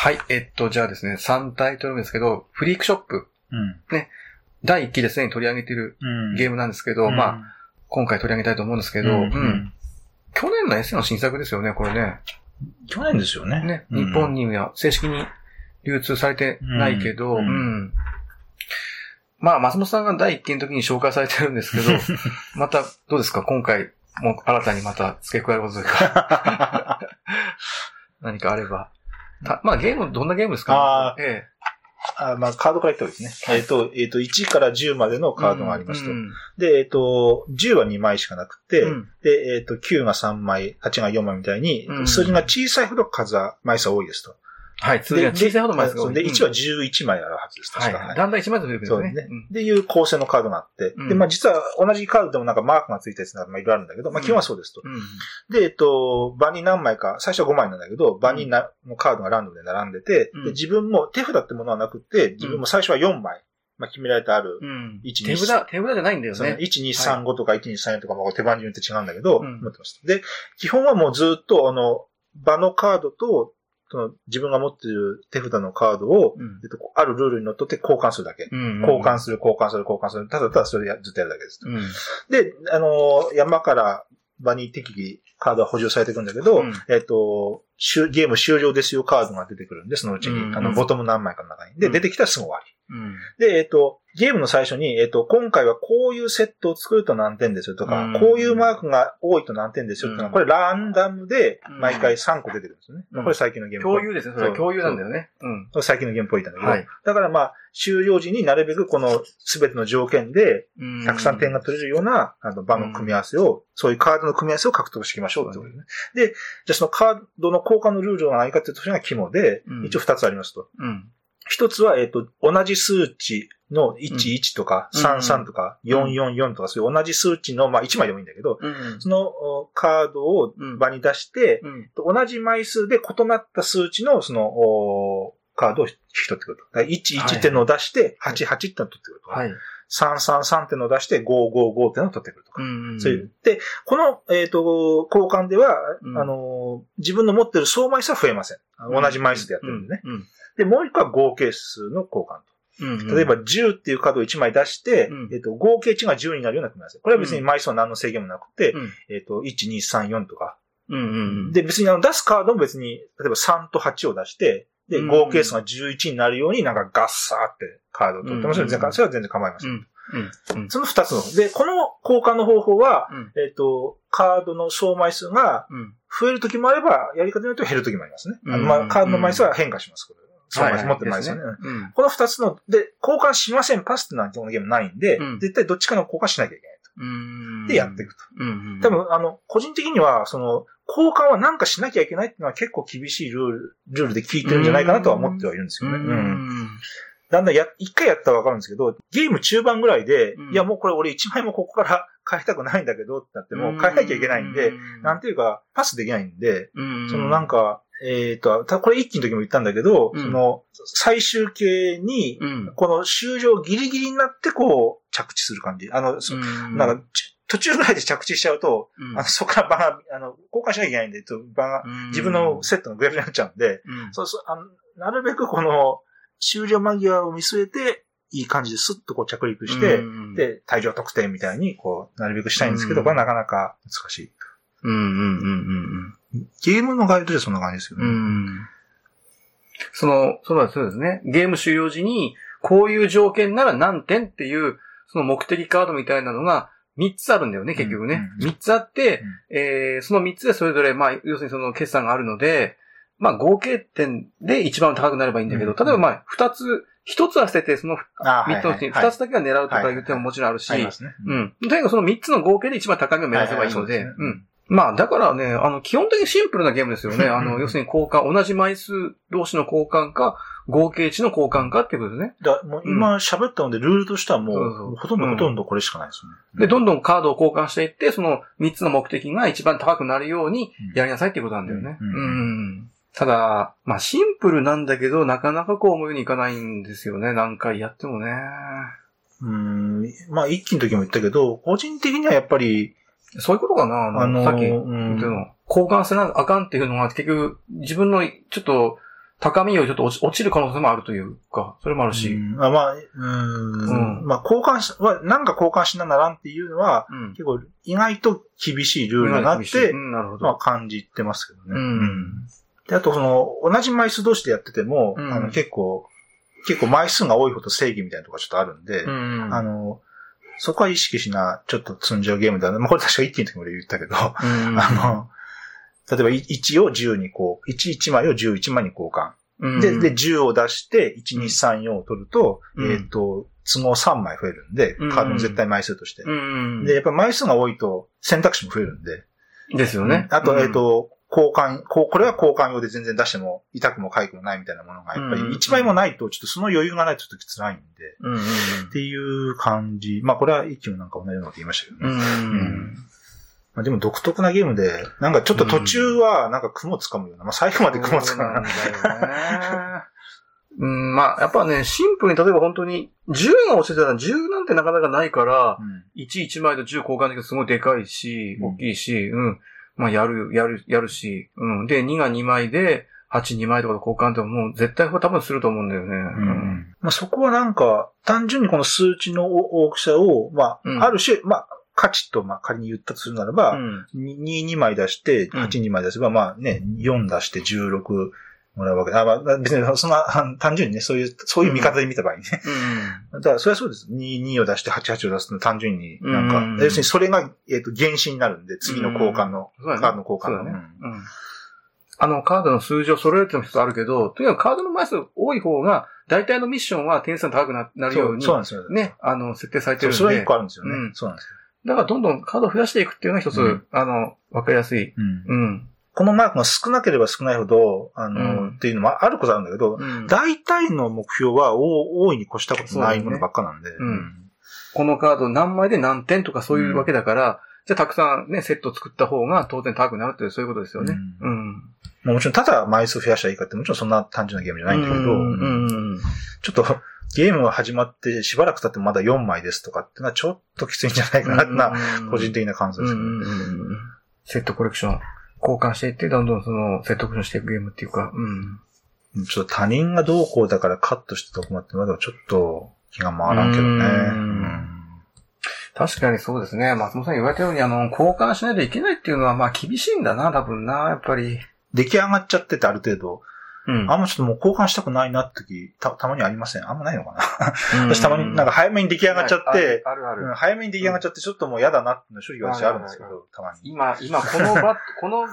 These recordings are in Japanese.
はい、えっと、じゃあですね、3タイトル目ですけど、フリークショップ、うん。第1期ですね、取り上げてるうん。ゲームなんですけど、まあ、今回取り上げたいと思うんですけど、ううんん。去年の S の新作ですよね、これね。去年ですよね。ね、うん日本には正式に流通されてないけど、ううんん。まあ、松本さんが第1期の時に紹介されてるんですけど、また、どうですか？今回、もう新たにまた付け加えることというか、何かあれば。たまあ、ゲーム、どんなゲームですか？あーえあまあ、カードから言った方がいいですね。えっ、と、えっ、と、1から10までのえ。カードがありますと。うんで、えっ、と、10は2枚しかなくて、うんで、えっ、と、9が3枚、8が4枚みたいに、うん数字が小さいほど数は、枚数は多いですと。はい、通常小さいほど枚数が多いで、うん1は11枚あるはずです、確か。はい。だんだん1枚ずつ出てくるそうねんですね。。で、いう構成のカードがあって、うんで、まあ実は同じカードでもなんかマークがついたやつがまあいろいろあるんだけど、まあ基本はそうですと。うんうんで、えっと、場に何枚か、最初は5枚なんだけど、場にな、のカードがランダムで並んでて、うんで自分も手札ってものはなくて、自分も最初は4枚、まあ決められてある、うん一手札、手札じゃないんだよね。1、2、3、5とか1、2、3、4とか、まあ手番によって違うんだけど、うん持ってます。で、基本はもうずっと、あの、場のカードと、その自分が持っている手札のカードを、うんえっと、あるルールにのっとって交換するだけ。うん交換する、交換する、交換する。ただただそれやずっとやるだけです。うん。で、あのー山から場に適宜カードは補充されてくるんだけど、うんえっと、終ゲーム終了ですよカードが出てくるんで、そのうちに、うんあの、ボトム何枚かの中に。で、うん出てきたらすぐ終わり。うん。で、えっと、ゲームの最初に、えっと、今回はこういうセットを作ると何点ですよとか、うんこういうマークが多いと何点ですよっていうのは、うんこれランダムでうん毎回3個出てくるんですよね。うんこれ最近のゲーム。共有ですね。それは共有なんだよね。うん。最近のゲームっぽいんだけど、はいだからまあ、終了時になるべくこの全ての条件で、うんたくさん点が取れるような、あの、場の組み合わせを、そういうカードの組み合わせを獲得していきましょうってことですね。で、じゃあそのカードの交換のルールは何かっていうと、それが肝で、うん一応二つありますと。うん。一つは、えっ、と、同じ数値の11とか、うん33とか、444とか、そういう同じ数値の、まあ1枚でもいいんだけど、うん。そのおカードをうん場に出して、うん。同じ枚数で異なった数値の、その、おカードを引き取ってくると。だから11ってのを出して、88ってのを取ってくると。はい。333ってのを出して、555ってのを取ってくるとか。うん。そういう。で、この、えっ、と、交換では、うんあの、自分の持ってる総枚数は増えません。同じ枚数でやってるんでね。うん。で、もう一個は合計数の交換うん。と。例えば、10っていうカードを1枚出して、うんえっ、と、合計値が10になるような組み合わせ。これは別に枚数は何の制限もなくて、うんえっ、と、1、2、3、4とか。うん。うん。で、別にあの出すカードも別に、例えば3と8を出して、で、うん合計数が11になるようになんかガッサーってカードを取っても、それは全然それは全然構いません。うん。うん。その2つの。で、この交換の方法は、うん。えっ、と、カードの総枚数がうん。増えるときもあれば、やり方によっては減るときもありますね。あのまあ、うんカードの枚数は変化します。これ総枚数、持ってる枚数はね。うん。この2つの、で、交換しません、パスってなんてこのゲームないんで、うん絶対どっちかの交換しなきゃいけないうん。と。で、やっていくと。うん。多、分、あの、個人的には、その、交換は何かしなきゃいけないっていうのは結構厳しいルール、ルールで聞いてるんじゃないかなとは思ってはいるんですよね。ううん。ん。だんだんや、一回やったらわかるんですけど、ゲーム中盤ぐらいで、うんいやもうこれ俺一枚もここから変えたくないんだけどってなっても、変えなきゃいけないんで、、なんていうか、パスできないんで、うん。そのなん、か、えっ、と、たこれ一期の時も言ったんだけど、うん。その、最終形に、うん。この終了ギリギリになってこう、着地する感じ。あの、そなんか、ち途中ぐらいで着地しちゃうと、うん。あの、そこから場が、あの、交換しなきゃいけないんで、場が、自分のセットのグラフになっちゃうんで、うん、そうそう、あの、なるべくこの、終了間際を見据えて、いい感じでスッとこう着陸して、うん、で、退場得点みたいに、こう、なるべくしたいんですけど、うん。これはなかなか難しい。うんうんうんうんゲームのガイドでそんな感じですようん。うね。ん。その、そうだそうですね。ゲーム終了時に、こういう条件なら何点っていう、その目的カードみたいなのが3つあるんだよね、結局ね。うん3つあって、えー、その3つでそれぞれ、まあ、要するにその決算があるので、まあ、合計点で一番高くなればいいんだけど、うん例えばまあ、2つ、1つは捨てて、そのあ3つのうちにはい2つだけは狙うとかいう手ももちろんあるし。うん。とにかくその3つの合計で一番高みを目指せばいいので、うん。まあ、だからね、あの、基本的にシンプルなゲームですよね。あの、要するに交換、同じ枚数同士の交換か、合計値の交換かっていうことですね。だもう今喋ったので、ルールとしてはもそうそうう、ほとんどうんほとんどこれしかないですよね。で、どんどんカードを交換していって、その3つの目的が一番高くなるようにうんやりなさいっていうことなんだよね。ううんん。ただ、まあ、シンプルなんだけど、なかなかこう思うようにいかないんですよね。何回やってもね。うん。まあ、一期の時も言ったけど、個人的にはやっぱり、そういうことかな？あの、さっき、うん言ったの交換せなあかんっていうのが結局自分のちょっと高みよりちょっと落ちる可能性もあるというか、それもあるし。うんあまあ、うん、うんまあ、交換し、はなんか交換しなならんっていうのは、うん。結構意外と厳しいルールだなってう、ん、なるほまあど。感じてますけどね。うんで、あとその、同じ枚数同士でやってても、うんあの結構、結構枚数が多いほど正義みたいなとこがちょっとあるんで、うん。あの、そこは意識しな、ちょっと積んじゃうゲームだな。まあ、これ確か一気の時も俺言ったけど、うん、あの、例えば1を10にこう、1、1枚を11枚に交換。うん、で、で、10を出して、1、2、3、4を取ると、うんえっ、と、都合3枚増えるんで、うんカードの絶対枚数として。うん。で、やっぱ枚数が多いと選択肢も増えるんで。ですよね。あと、うんえっ、、と、交換、こう、これは交換用で全然出しても痛くも痒くもないみたいなものが、やっぱりうん1枚もないと、ちょっとその余裕がないとちょっと辛いんで、うんうんっていう感じ。まあ、これは一気もなんか同じようなこと言いましたけどね。うん。うん。まあ、でも独特なゲームで、なんかちょっと途中はなんか雲つかむような、まあ、最後まで雲つかむような。そうなんだよね。うん、まあ、やっぱね、シンプルに例えば本当に、10が落ちてたら10なんてなかなかないから、うん1、1枚と10交換できるすごいでかいし、うん大きいし、うん。まあ、やる、やる、やるし、うん。で、2が2枚で、8、2枚とかで交換ってもう絶対多分すると思うんだよね。うんまあ、そこはなんか、単純にこの数値の大きさを、まあ、うんある種、まあ、価値と、まあ、仮に言ったとするならば、うん。2、2枚出して、うん8、2枚出せば、まあね、4出して16もらうわけで。あ、まあ、別にそんな、あ単純にね、そういう、そういう見方で見た場合にね。だから、それはそうです。2、2を出して8、8を出すの単純になんか、うん要するにそれが、えっ、と、原資になるんで、次の交換の、そうだねカードの交換のね。そうん。あの、カードの数字を揃えるってのも一つあるけど、とにかくカードの枚数多い方が、大体のミッションは点数が高くななるように、そうなんですよ。ね、あの、設定されてるんで。それは一個あるんですよね。うんそうなんですよ。だからどんどんカードを増やしていくっていうのが一つ、うんあの、わかりやすい。うんうん。このマークが少なければ少ないほど、あの、うんっていうのもあることあるんだけど、うん大体の目標は大大いに越したことないものばっかなんで。このカード何枚で何点とかそういうわけだから、じゃあたくさんね、セット作った方が当然高くなるっていうそういうことですよね。ううん。まあもちろん、ただ枚数増やしたらいいかって、もちろんそんな単純なゲームじゃないんだけど、うんうんちょっとゲームが始まってしばらく経ってもまだ4枚ですとかってのはちょっときついんじゃないかな個人的な感想ですけど。うんうんうんうんセットコレクション。交換していって、どんどんその、セットコレクションしていくゲームっていうか、うん。ちょっと他人がどうこうだからカットしてとこまってまだちょっと気が回らんけどね。うんうん確かにそうですね。松本さん言われたように、あの、交換しないといけないっていうのは、まあ厳しいんだな、多分な、やっぱり。出来上がっちゃっててある程度、うんあんまちょっともう交換したくないなって時、た、たまにありません？あんまないのかな？うん 私たまになんか早めに出来上がっちゃって、あるある早めに出来上がっちゃってちょっともう嫌だなっていうの正直私あるんですけど、たまに。今、今、この場、この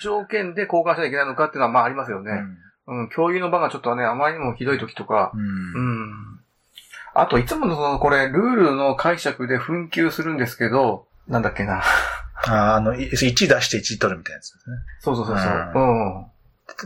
条件で交換しなきゃいけないのかっていうのは、まあありますよね。うん、共有の場がちょっとね、あまりにもひどい時とか、うん。ううん。ん。あと、いつものその、これ、ルールの解釈で紛糾するんですけど、なんだっけな。ああの、い1出して1取るみたいなやつですね。そうそうそうそう。うん。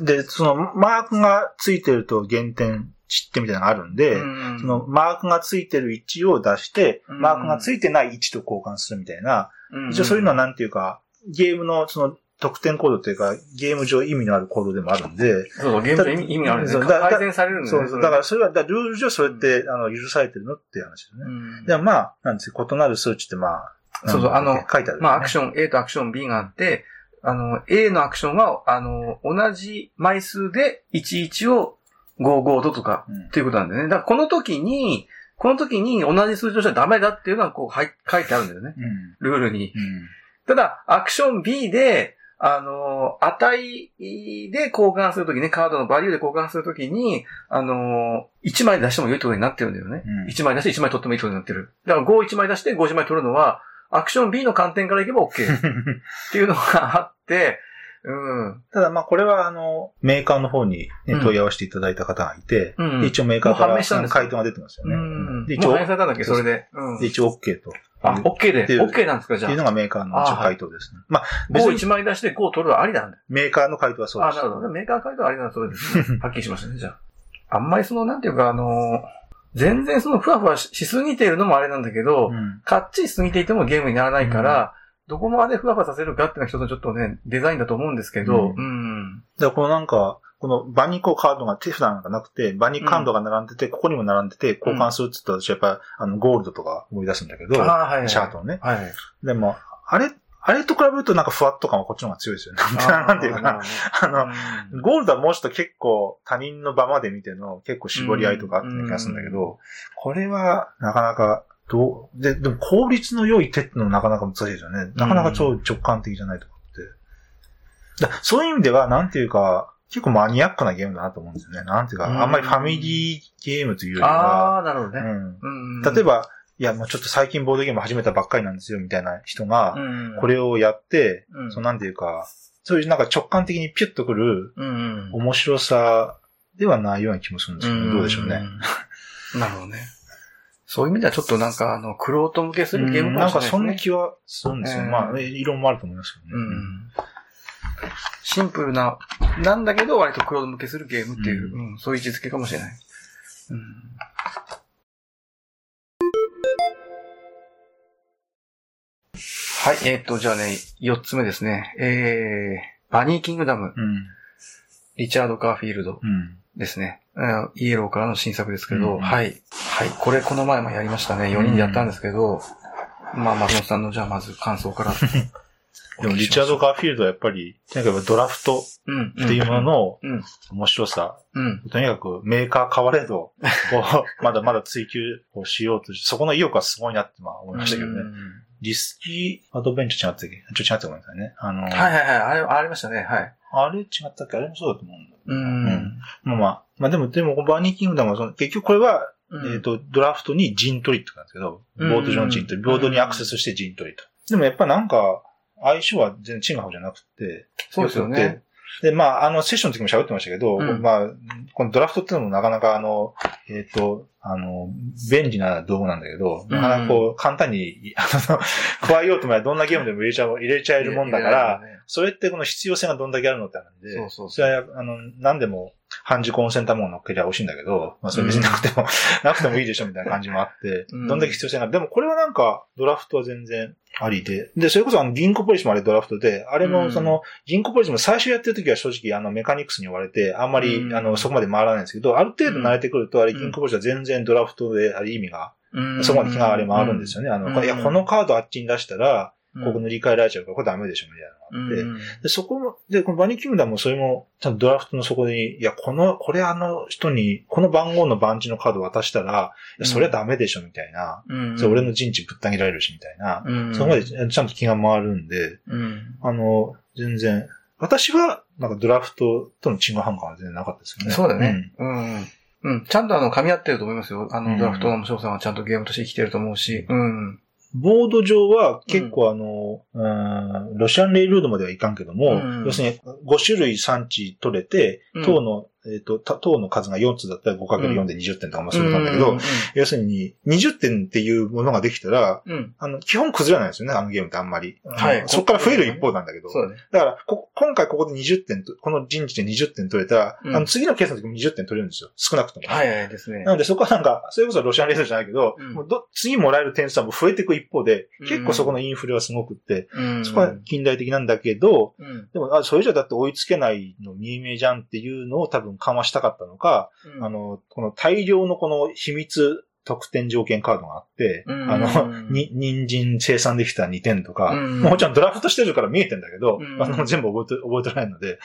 で、その、マークがついてると減点、値ってみたいなのがあるんで、うんその、マークがついてる1を出して、うんマークがついてない1と交換するみたいな、うん一応そういうのはなんていうか、ゲームのその、得点コードというか、ゲーム上意味のあるコードでもあるんで、そうそう、ゲームで意味あるんですね。そうだだ改善されるんだよね。そう。だからそれは、ルール上それって、あの、許されてるのっていう話ですね。うんでもまあ、なんですよ異なる数値ってまあ、そうそうあの書いてある、まあ、アクシ。ョン A とアクション B があって、あの、A のアクションは、あの、同じ枚数で11を55ととか、うんっていうことなんだよね。だからこの時に、この時に同じ数字としてはダメだっていうのはこう、はい、書いてあるんだよね。うん。ルールに。うん。ただ、アクション B で、あの、値で交換するときね、カードのバリューで交換するときに、あの、1枚出しても良いってことになってるんだよね。うん1枚出して1枚取ってもいいってことになってる。だから5、1枚出して5、1枚取るのは、アクション B の観点からいけば OK っていうのがあって、うん。ただまあこれはあの、メーカーの方に、ねうん問い合わせていただいた方がいて、うんで一応メーカーから回答が出てますよね。うん。で一応されたんだっけ、それで。うんで。一応 OK と。あ、OK で。OK なんですか、じゃあ。っていうのがメーカーの一応回答ですね。まあ、5、別に1枚出して5取るはありなんだ。メーカーの回答はそうあ、です。なるほど。メーカー回答はありなんだ、それですね。はっきりしましたね、じゃあ。あんまりその、なんていうか、あの、全然その、ふわふわししすぎているのもあれなんだけど、うんかっちりしすぎていてもゲームにならないから、どこまでふわふわさせるかっていうのは一つのちょっとね、デザインだと思うんですけど、ううん。だからこのなんか、この場にこうカードが手札なんかなくて、場にカードが並んでて、ここにも並んでて、交換するって言ったら私やっぱ、あの、ゴールドとか思い出すんだけど、あい、はい。シャートのね。はい。でも、あれ、あれと比べるとなんかふわっと感はこっちの方が強いですよね。なんていうかな。あの、ゴールドはもうちょっと結構他人の場まで見ての結構絞り合いとかあった気がするんだけど、これはなかなかどう、で、でも効率の良い手ってのはなかなか難しいですよね。なかなか超直感的じゃないとかって。だそういう意味では、なんていうか、結構マニアックなゲームだなと思うんですよね。なんていうか、あんまりファミリーゲームというよりは。ああ、なるほどね。うん。例えば、いや、もうちょっと最近ボードゲーム始めたばっかりなんですよ、みたいな人が、これをやって、うん、そのなんていうか、そういうなんか直感的にピュッとくる、面白さではないような気もするんですけど、どうでしょうね。なるほどね。そういう意味ではちょっとなんか、あの、クロート向けするゲームかもしれない、ね、なんかそんな気はするんですよ。えー、まあ、異論もあると思いますけどね。うん。シンプルな、なんだけど割とクロート向けするゲームっていう、うん、うん、そういう位置づけかもしれない。うん。はい、えー、っと、じゃあね、四つ目ですね。えー、バニーキングダム。うん、リチャード・カーフィールドですね。イエローからの新作ですけど、うん、はい。はい。これこの前もやりましたね。4人でやったんですけど、うん、まあ、松本さんのじゃあまず感想から。でも、リチャード・ガーフィールドはやっぱり、とにかくドラフトっていうものの面白さ。うん、とにかくメーカー変われど、こう、まだまだ追求をしようとそこの意欲はすごいなってまあ思いましたけどね。リスキーアドベンチャー違ったっけちょ違ったごめんなさいね。あのはいはいはい。あれ、ありましたね。はい。あれ違ったっけ？あれもそうだと思うんだうん。まあまあ。まあでも、でも、バーニーキングダムはその、結局これは、うん、えっ、ー、と、ドラフトに陣取りってなんですけど、ボード上の陣取り、ボードにアクセスして陣取りと。でもやっぱなんか、相性は全然違うじゃなくて、そうですよね。で、まあ、あの、セッションの時も喋ってましたけど、うん、まあ、このドラフトっていうのもなかなかあの、えっ、ー、と、あの、便利な道具なんだけど、なかなかこう、簡単に、あの、加えようと思えばどんなゲームでも入れちゃう、入れちゃえるもんだから、ね、それってこの必要性がどんだけあるのってあるんで、そうそうそれは、あの、何でも、半熟温泉卵乗っけりゃ美味しいんだけど、まあそれ別になくても、うん、なくてもいいでしょみたいな感じもあって、うん、どんだけ必要性がある。でもこれはなんか、ドラフトは全然ありで、で、それこそあの銀行ポリシもあれドラフトで、あれもその、銀行ポリシも最初やってる時は正直あのメカニクスに追われて、あんまり、あの、そこまで回らないんですけど、ある程度慣れてくると、あれ銀行ポリシは全然ドラフトであれ意味が、そこまで気があれ回るんですよね。あの、いや、このカードあっちに出したら、ここ塗り替えられちゃうから、これダメでしょ、みたいなのがあって。で、そこも、で、このバニーキングダムもそれも、ちゃんとドラフトの底に、いや、この、これあの人に、この番号の番地のカード渡したら、いや、それはダメでしょ、みたいな。それ俺の陣地ぶった切られるし、みたいな。そこまでちゃんと気が回るんで、あの、全然、私は、なんかドラフトとのチーム反感は全然なかったですよね。そうだね。うん。うん。ちゃんとあの、噛み合ってると思いますよ。あの、ドラフトの面白さはちゃんとゲームとして生きてると思うし。うん。ボード上は結構あの、うん、ロシアンレイルードまではいかんけども、うん、要するに5種類産地取れて、塔のえっ、ー、と、塔の数が4つだったら 5×4 で20点とかもそうなんだけど、要するに20点っていうものができたら、うん、あの、基本崩れないですよね、あのゲームってあんまり。はい。そこから増える一方なんだけど。そうだね。だからこ、今回ここで20点この陣地で20点取れたら、うん、あの、次のケースの時も20点取れるんですよ。少なくとも。はいはいですね。なのでそこはなんか、それこそロシアンレースじゃないけど、うん、もうど次もらえる点数はもう増えていく一方で、結構そこのインフレはすごくって、そこは近代的なんだけど、でも、あ、それじゃだって追いつけないの見え見えじゃんっていうのを多分緩和したかったののか、うん、あの、この大量のこの秘密特典条件カードがあって、うん、あの、に、人参生産できた2点とか、うん、もちろんドラフトしてるから見えてんだけど、うん、あの全部覚えて、覚えてないので、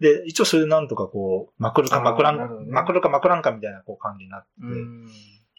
で、一応それでなんとかこう、まくるかまくらん、ね、まくるかまくらんかみたいなこう感じになって、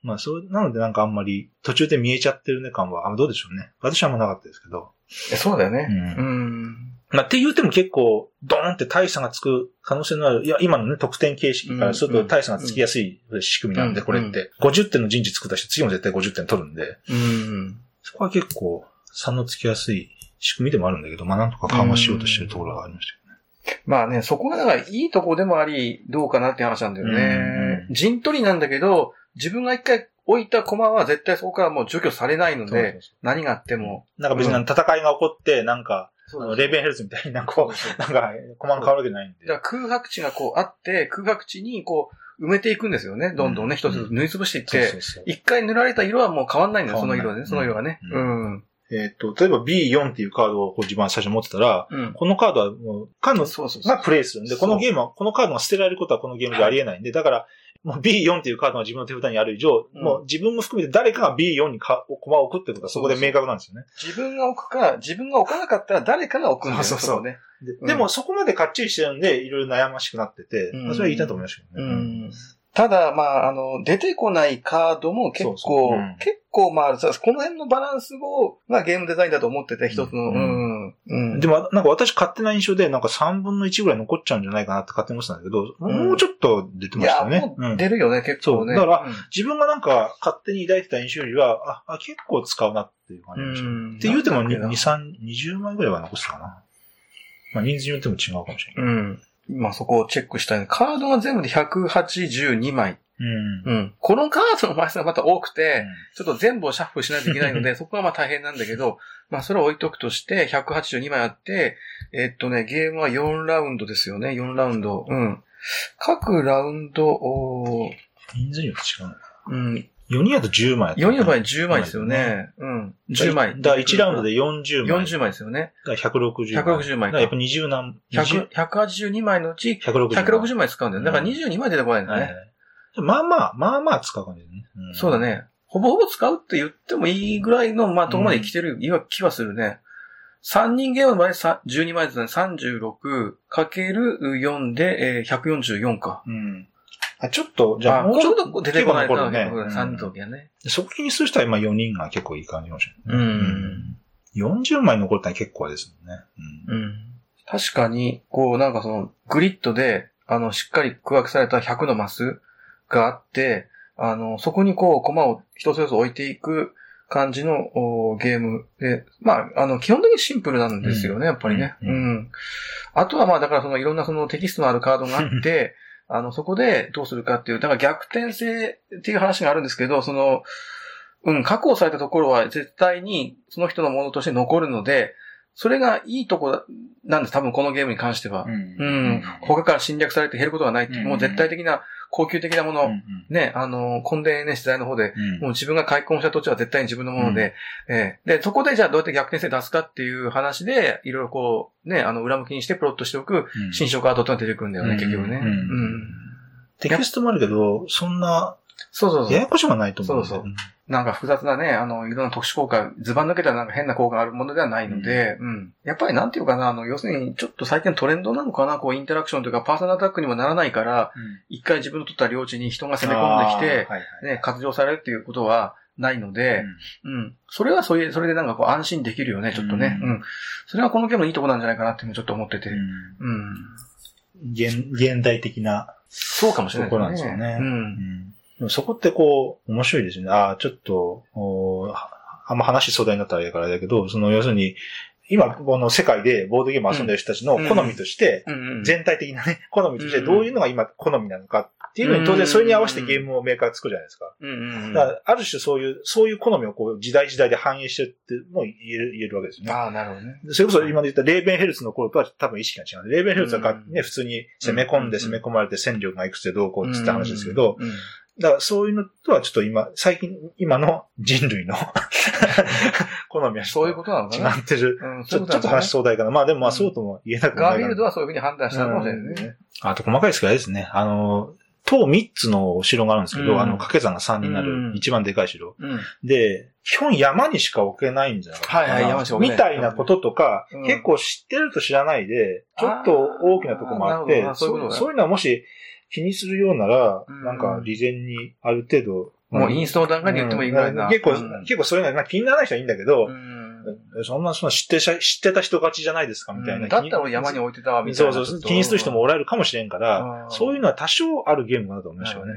まあそう、なのでなんかあんまり途中で見えちゃってるね感は、あどうでしょうね。私はもうなかったですけど。そうだよね。うん。まあ、って言うても結構、ドーンって大差がつく可能性のある、いや、今のね、得点形式からすると大差がつきやすい仕組みなんで、これって。50点の陣地作った人、次も絶対50点取るんで。うん。そこは結構、差のつきやすい仕組みでもあるんだけど、まあ、なんとか緩和しようとしてるところがありましたけどね。まあね、そこがだからいいとこでもあり、どうかなって話なんだよね。陣取りなんだけど、自分が一回置いた駒は絶対そこからもう除去されないので、何があっても。なんか別に戦いが起こって、なんか、レーベンヘルツみたいな、こう、なんか、コマが変わるわけないんで。だから空白地がこうあって、空白地にこう、埋めていくんですよね。どんどんね、一つ塗りつぶしていって、一回塗られた色はもう変わんないんだよ、その色でね、その色がね。うん。えっ、と、例えば B4 っていうカードをこう自分は最初持ってたら、うん。このカードはもう、カードがプレイするんで、このゲームは、このカードが捨てられることはこのゲームでありえないんで、だから、もう B4 っていうカードが自分の手札にある以上、うんもう自分も含めて誰かが B4 にか駒を置くってことはそこで明確なんですよね。自分が置くか、自分が置かなかったら誰かが置くんだよそうそうね。でうんでもそこまでかっちりしてるんで、いろいろ悩ましくなってて、それは言いたいと思いましたけどうね。ん。ただ、まあ、あの、出てこないカードも結構、そうそううん結構、まあ、さこの辺のバランスを、まあ、ゲームデザインだと思ってて、一つの、ううんん。うん。でも、なんか私勝手な印象で、なんか3分の1ぐらい残っちゃうんじゃないかなって勝手に思ってたんだけど、うんもうちょっと出てましたよね。出るよね、結構ね。だからうん自分がなんか勝手に抱いてた印象よりは、あ、あ結構使うなっていう感じでした。うんって言うても2、なんだっけ3、20枚ぐらいは残すかな。まあ人数によっても違うかもしれない。うん。まあ、そこをチェックしたいね。カードが全部で182枚。うん。うん。このカードの枚数がまた多くて、ちょっと全部をシャッフルしないといけないので、そこはまあ大変なんだけど、まあそれを置いとくとして、182枚あって、えっとね、ゲームは4ラウンドですよね、4ラウンド。うん。各ラウンド、おー人数によって違ううん。な。4人だと10枚。4の場合10枚ですよね。うん。10枚。だから1ラウンドで40枚。40枚ですよね。だから160枚。160枚かだからやっぱ20何、100 182枚のうち160 160枚使うんだよ。だから22枚出てこないんだね。はいはいまあまあ、まあまあ使う感じだね。んそうだ。ね。ほぼほぼ使うって言ってもいいぐらいの、まあ、とこまで来てる気はするね。3人ゲームの場合さ12枚ですね。36かける4で、えー、144か。うん。あちょっと、じゃあ、もうちょっとと出てこない結構残るね3人の時はね。そこ気にする人は今4人が結構いい感じかもしれない。うんうん。40枚残ったら結構ですもんね。うん。うん。確かに、こう、なんかその、グリッドで、あの、しっかり区分けされた100のマスがあって、あの、そこにこう、コマを一つずつ置いていく感じのおゲームで、まあ、あの、基本的にシンプルなんですよね、やっぱりね。ううんん。あとはまあ、だからその、いろんなそのテキストのあるカードがあって、あの、そこでどうするかっていう、だから逆転性っていう話があるんですけど、その、うん、確保されたところは絶対にその人のものとして残るので、それがいいとこだなんです、多分このゲームに関しては。うん。他から侵略されて減ることがないっていう、うんもう絶対的な、高級的なもの、ね、あの、コンデね、取材の方で、もう自分が開墾した土地は絶対に自分のもので、ええ。で、そこでじゃあどうやって逆転性出すかっていう話で、いろいろこう、ね、あの、裏向きにしてプロットしておく、新書カードってのが出てくるんだよね、うん。結局ね。うん。うん。テキストもあるけど、そんな、そうそうそう。ややこしくはないと思う。そうそうなんか複雑なね、あの、いろんな特殊効果、ズバン抜けたらなんか変な効果があるものではないので、うん。やっぱりなんていうかな、あの、要するにちょっと最近のトレンドなのかな、こう、インタラクションというか、パーソナルアタックにもならないから、うん。一回自分の取った領地に人が攻め込んできて、はいはいね、活用されるっていうことはないので、うん。それはそういう、それでなんかこう安心できるよね、ちょっとね。ううんん。それはこのゲームのいいとこなんじゃないかなってちょっと思ってて。うんうん。現現代的なそうかもしれないところなんですよね。う。うんんでもそこってこう、面白いですよね。ああ、ちょっと、あんま話し相談になったらあれだからだけど、その要するに、今、この世界でボードゲームを遊んでる人たちの好みとして。全体的なね、好みとしてうん。どういうのが今好みなのかっていうのに当然それに合わせてゲームをメーカーが作るじゃないですか。だからある種そういう、そういう好みをこう時代時代で反映してるっても言える、言えるわけですよね。ああ、なるほどね。それこそ今で言ったレーベンヘルツの頃とは多分意識が違う。レーベンヘルツはね、普通に攻め込んでうん。攻め込まれて戦力がいくつでどうこうっつって話ですけど、だからそういうのとはちょっと今、最近、今の人類の 好みはちそういうことなのかな。と違ってる。うん、ちょっと話し壮大かな。まあでもまあうんそうとも言えなくもないガーフィールドはそういうふうに判断したかもしれないね。あと細かいですけどあれですね。あの、塔3つのお城があるんですけど、うんあの、掛け算が3になうんる一番でかい城。うん。で、基本山にしか置けないんじゃないかな。はいはい山にしか置けないみたいなこととか、うん結構知ってると知らないで、ちょっと大きなとこもあってそういうのはもし気にするようなら、うんなんか事前にある程度、もうインストの段階で言ってもいいぐらいな。うん結構、うん結構そういうのは気にならない人はいいんだけどう、んそんな、そんな知って知ってた人勝ちじゃないですか、みたいな。だったら俺山に置いてたわ、みたいな。そうそう、気にする人もおられるかもしれんからう、んそういうのは多少あるゲームだと思いましたよね。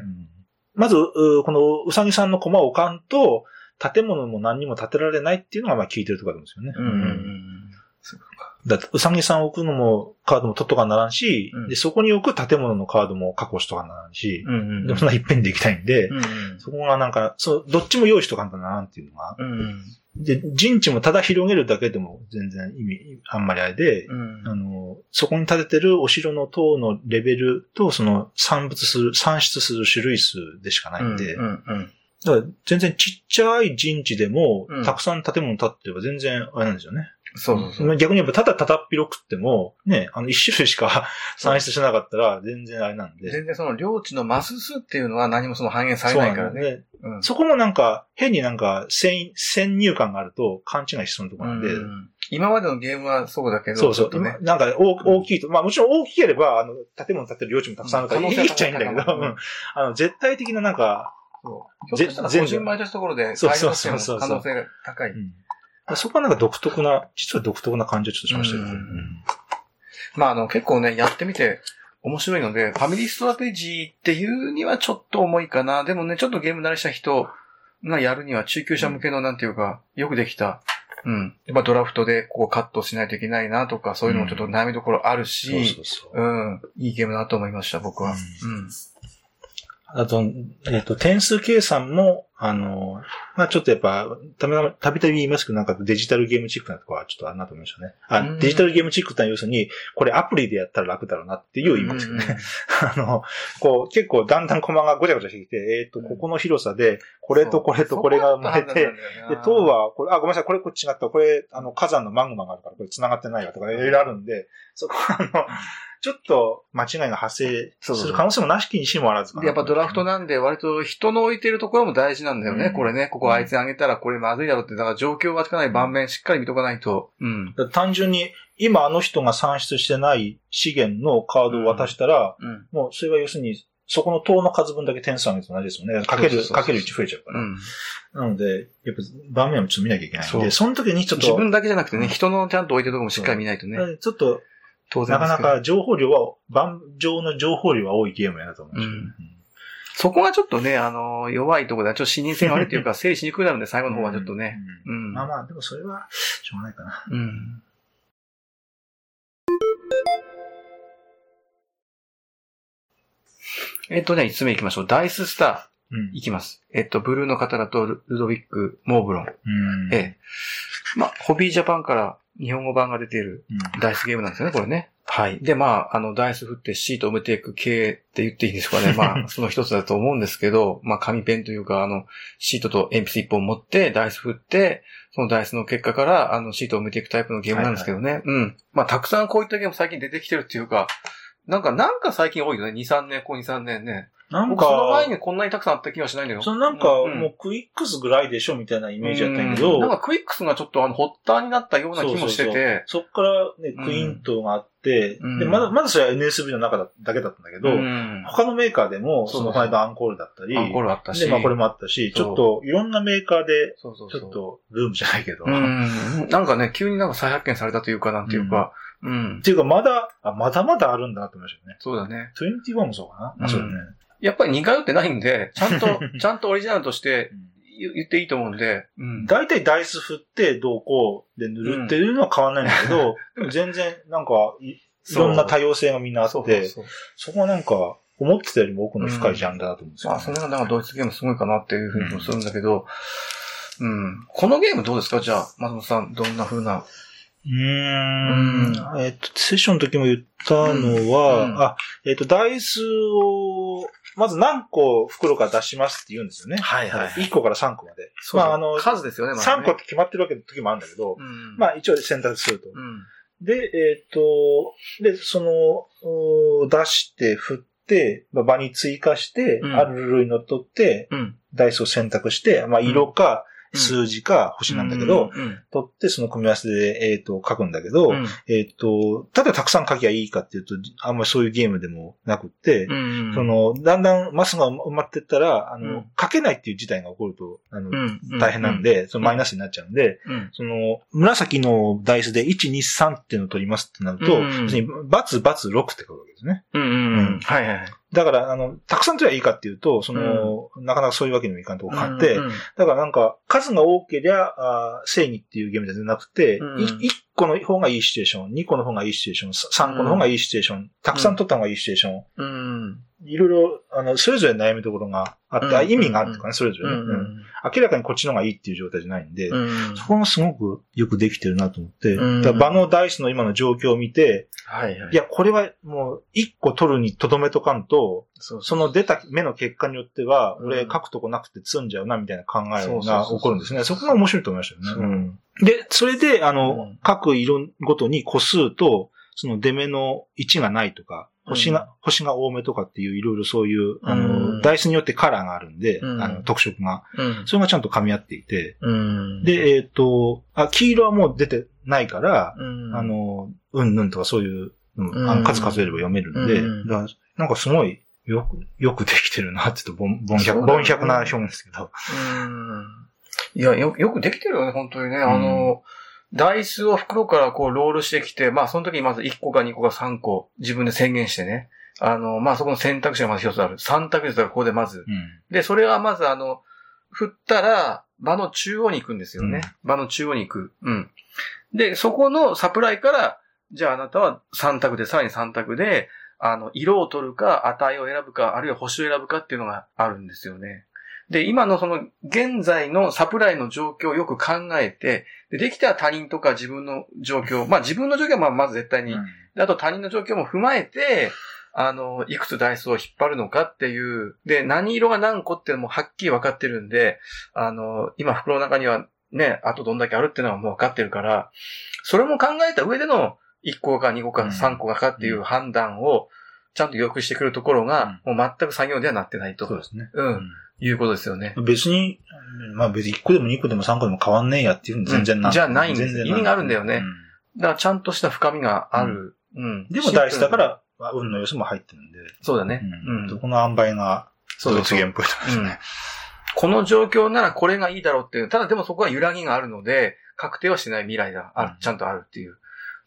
まず、うこのうさぎさんの駒を置かんと、建物も何にも建てられないっていうのがまあ効いてるところなんですよね。うんうんうん。そうか。だって、うさぎさんを置くのも、カードも取っとかならんし、うん。で、そこに置く建物のカードも確保しとかならんし、うんうん。でもそんな一遍で行きたいんで、うんうんそこがなんか、そう、どっちも用意しとかんとならんっていうのが、うんうん。で、陣地もただ広げるだけでも全然意味、あんまりあれで、うん。あの、そこに建ててるお城の塔のレベルと、その産物する、産出する種類数でしかないんで、うんうん。だから全然ちっちゃい陣地でも、うん。たくさん建物建ってれば全然あれなんですよね。そうそうそう。逆に言えばただただっ広くっても、ね、あの一種類しか 算出しなかったら全然あれなんで。全然その領地のマス数っていうのは何もその反映されないからね。なんで、うんそこもなんか、変になんか先、先入観があると勘違いしそうなところなんで、うん今までのゲームはそうだけど、そうそう。ね。なんか大大きいと、まあもちろん大きければ、あの、建物建ってる領地もたくさんあるから、うんいいっちゃいいんだけど、うんあの、絶対的ななんか、そうひょっとしたら全部個人前ところで、そうそうそう可能性が高い。うんそこはなんか独特な、実は独特な感じをちょっとしましたけど、うんうんまあ、あの、結構ね、やってみて面白いので、ファミリーストラテジーっていうにはちょっと重いかな。でもね、ちょっとゲーム慣れした人がやるには中級者向けのなんていうか、よくできた。うん。やっぱドラフトでこうカットしないといけないなとか、そういうのもちょっと悩みどころあるし、そうん。いいゲームだなと思いました、僕は。ううん。あと、えっ、と、点数計算も、あの、まあちょっとやっぱ、たびたびたび言いますけど、なんかデジタルゲームチックなところはちょっとあるなと思いましたね。あ、うん。デジタルゲームチックってのは要するに、これアプリでやったら楽だろうなっていう言いますよね。あの、こう、結構だんだんコマがごちゃごちゃしてきて、えっ、と、ここの広さで、これとこれとこれが生まれて、で、塔、は、これ、あ、ごめんなさい、これこっち違った。これ、あの、火山のマグマがあるから、これ繋がってないわとか、いろいろあるんで、そこは、あの、ちょっと間違いが発生する可能性もなしきにしもあらずかなでやっぱドラフトなんで、割と人の置いてるところも大事なんだよね、うんこれね。ここあいつにあげたらこれまずいだろうって、だから状況がつかない盤面しっかり見とかないと。うん。単純に、今あの人が算出してない資源のカードを渡したら、うん。もうそれは要するに、そこの塔の数分だけ点数上げると同じですもんね。かける、かける1増えちゃうから。うん。なので、やっぱ盤面をちょっと見なきゃいけないんで、その時にちょっと、自分だけじゃなくてね、人のちゃんと置いてるところもしっかり見ないとね。ちょっと、当然なかなか情報量は、盤上の情報量は多いゲームやなと思いましたね。うんそこがちょっとね、あの、弱いところで、ちょっと視認性が悪いっていうか、整理しにくくなるんで、最後の方はちょっとね。うんうん。まあまあ、でもそれは、しょうがないかな。うん。えっとね、5つ目行きましょう。ダイススタうんー。行きます。えっと、ブルーの方だとル、ルドビック・モーブロン。うん。ええ。まあ、ホビージャパンから日本語版が出ているうんダイスゲームなんですよね、これね。はい。で、まあ、あの、ダイス振ってシートを埋めていく系って言っていいんですかね。まあ、その一つだと思うんですけど、まあ、紙ペンというか、あの、シートと鉛筆一本持って、ダイス振って、そのダイスの結果から、あの、シートを埋めていくタイプのゲームなんですけどね。うん。まあ、たくさんこういったゲーム最近出てきてるっていうか、なんか、なんか最近多いよね。2、3年、こう2、3年ね。なん僕、その前か、にこんなにたくさんあった気がしないんだよ。そのなんか、うもうクイックスぐらいでしょみたいなイメージだったんやけど、うん。なんかクイックスがちょっとあの、発端になったような気もしてそうそうて、そっからね、うんクイントがあって、うん。で、まだ、まだそれは NSV の中だだけだったんだけど、うん。他のメーカーでも、そのこの間アンコールだったり、アンコールあったし。で、まあこれもあったし、ちょっといろんなメーカーで。ちょっとブームじゃないけど。なんかね、急になんか再発見されたというか、なんていうか、うん。ていうかまだ、あ、まだまだあるんだなと思いましたよね。そうだね。21もそうかな、うんそうだね。やっぱり似通ってないんで、ちゃんと、ちゃんとオリジナルとして言言っていいと思うんで、うん。大体ダイス振ってどうこうで塗るっていうのは変わんないんだけど、でも全然なんかい いろんな多様性がみんなあって、そそ。こはなんか思ってたよりも奥の深いジャンルだなと思うんですよ、ねまあ、それがなんかドイツゲームすごいかなっていうふうにもするんだけど、うん。このゲームどうですか？じゃあ、松本さん、どんな風な。うーん。えっと、セッションの時も言ったのは、うんうんあ、えっと、ダイスを、まず何個袋から出しますって言うんですよね。はいはい1個から3個まで。そうまあ、あの、数ですよね、まだね3個って決まってるわけの時もあるんだけど、うん。まあ一応選択すると。うん。で、えっ、と、で、その、お出して、振って、まあ場に追加して、うんあるルールにのっとって、うん。ダイスを選択して、まあ色か、うん数字か星なんだけど、うん。取ってその組み合わせで、えっ、と、書くんだけど、うん。えっ、と、ただたくさん書きゃいいかっていうと、あんまりそういうゲームでもなくって、うん。その、だんだんマスが埋まってったら、あの、うん書けないっていう事態が起こると、あの、うん、大変なんで、そのマイナスになっちゃうんで、うん。その、紫のダイスで1、2、3っていうのを取りますってなると、うん要するに、バツ、バツ、6って書くわけですね。うん。はいはい。だから、あの、たくさん取りゃいいかっていうと、その、なかなかそういうわけにもいかんとこがあって、うんうんだからなんか、数が多けりゃ、あー正義っていうゲームじゃなくて、うんい1個の方がいいシチュエーション、2個の方がいいシチュエーション、3個の方がいいシチュエーション、たくさん取った方がいいシチュエーション、うん。いろいろ、あの、それぞれ悩むところがあって、うん。意味があるとかね、それぞれね、明らかにこっちの方がいいっていう状態じゃないんで、うん。そこがすごくよくできてるなと思って、うん。だから場のダイスの今の状況を見て、はいはい。いや、これはもう一個取るにとどめとかんと、その出た目の結果によっては、うん。俺書くとこなくて積んじゃうな、みたいな考えが起こるんですね。そこが面白いと思いましたよね。う。ん。で、それで、あの、うん。各色ごとに個数と、その出目の1がないとか、星が、うん星が多めとかっていういろいろそういう、あの、うんダイスによってカラーがあるんで、うんあの、特色が。うん。それがちゃんと噛み合っていて、うん。で、えっ、と、あ、黄色はもう出てないから、うん、あ、の、うんぬんとかそういう、うんうんあの数数えれば読めるんで、うんだからなんかすごいよく、よくできてるなって言うと、ぼん、ぼん百、ぼん百な表現ですけど。うん。いや、よ、よくできてるよね、本当にね。あの、ダイスを袋からこうロールしてきて、まあその時にまず1個か2個か3個自分で宣言してね。あの、まあそこの選択肢がまず一つある。3択肢だからここでまず。うん。で、それはまずあの、振ったら場の中央に行くんですよね。場の中央に行く。うん。で、そこのサプライから、じゃああなたは3択で、さらに3択で、あの、色を取るか、値を選ぶか、あるいは星を選ぶかっていうのがあるんですよね。で、今のその、現在のサプライの状況をよく考えて、でできたら他人とか自分の状況、まあ自分の状況はまあまず絶対に、であと他人の状況も踏まえて、あの、いくつダイスを引っ張るのかっていう、で、何色が何個っていうのもはっきり分かってるんで、あの、今袋の中にはね、あとどんだけあるっていうのはもう分かってるから、それも考えた上での1個か2個かうん3個かっていう判断をちゃんと良くしてくるところが、もう全く作業ではなってないと、そうですね。うん、いうことですよね。別に、まあ別に1個でも2個でも3個でも変わんねえやっていうの全然うんじゃあないんです意味があるんだよねうんだからちゃんとした深みがある。うん。でもダイスだか、ら、まあ運の要素も入ってるんで。そうだね。うん。そこの塩梅が、そうそうそうドイツゲームっぽいと思いますね。この状況ならこれがいいだろうっていう。ただでもそこは揺らぎがあるので、確定はしない未来があるうんちゃんとあるっていう。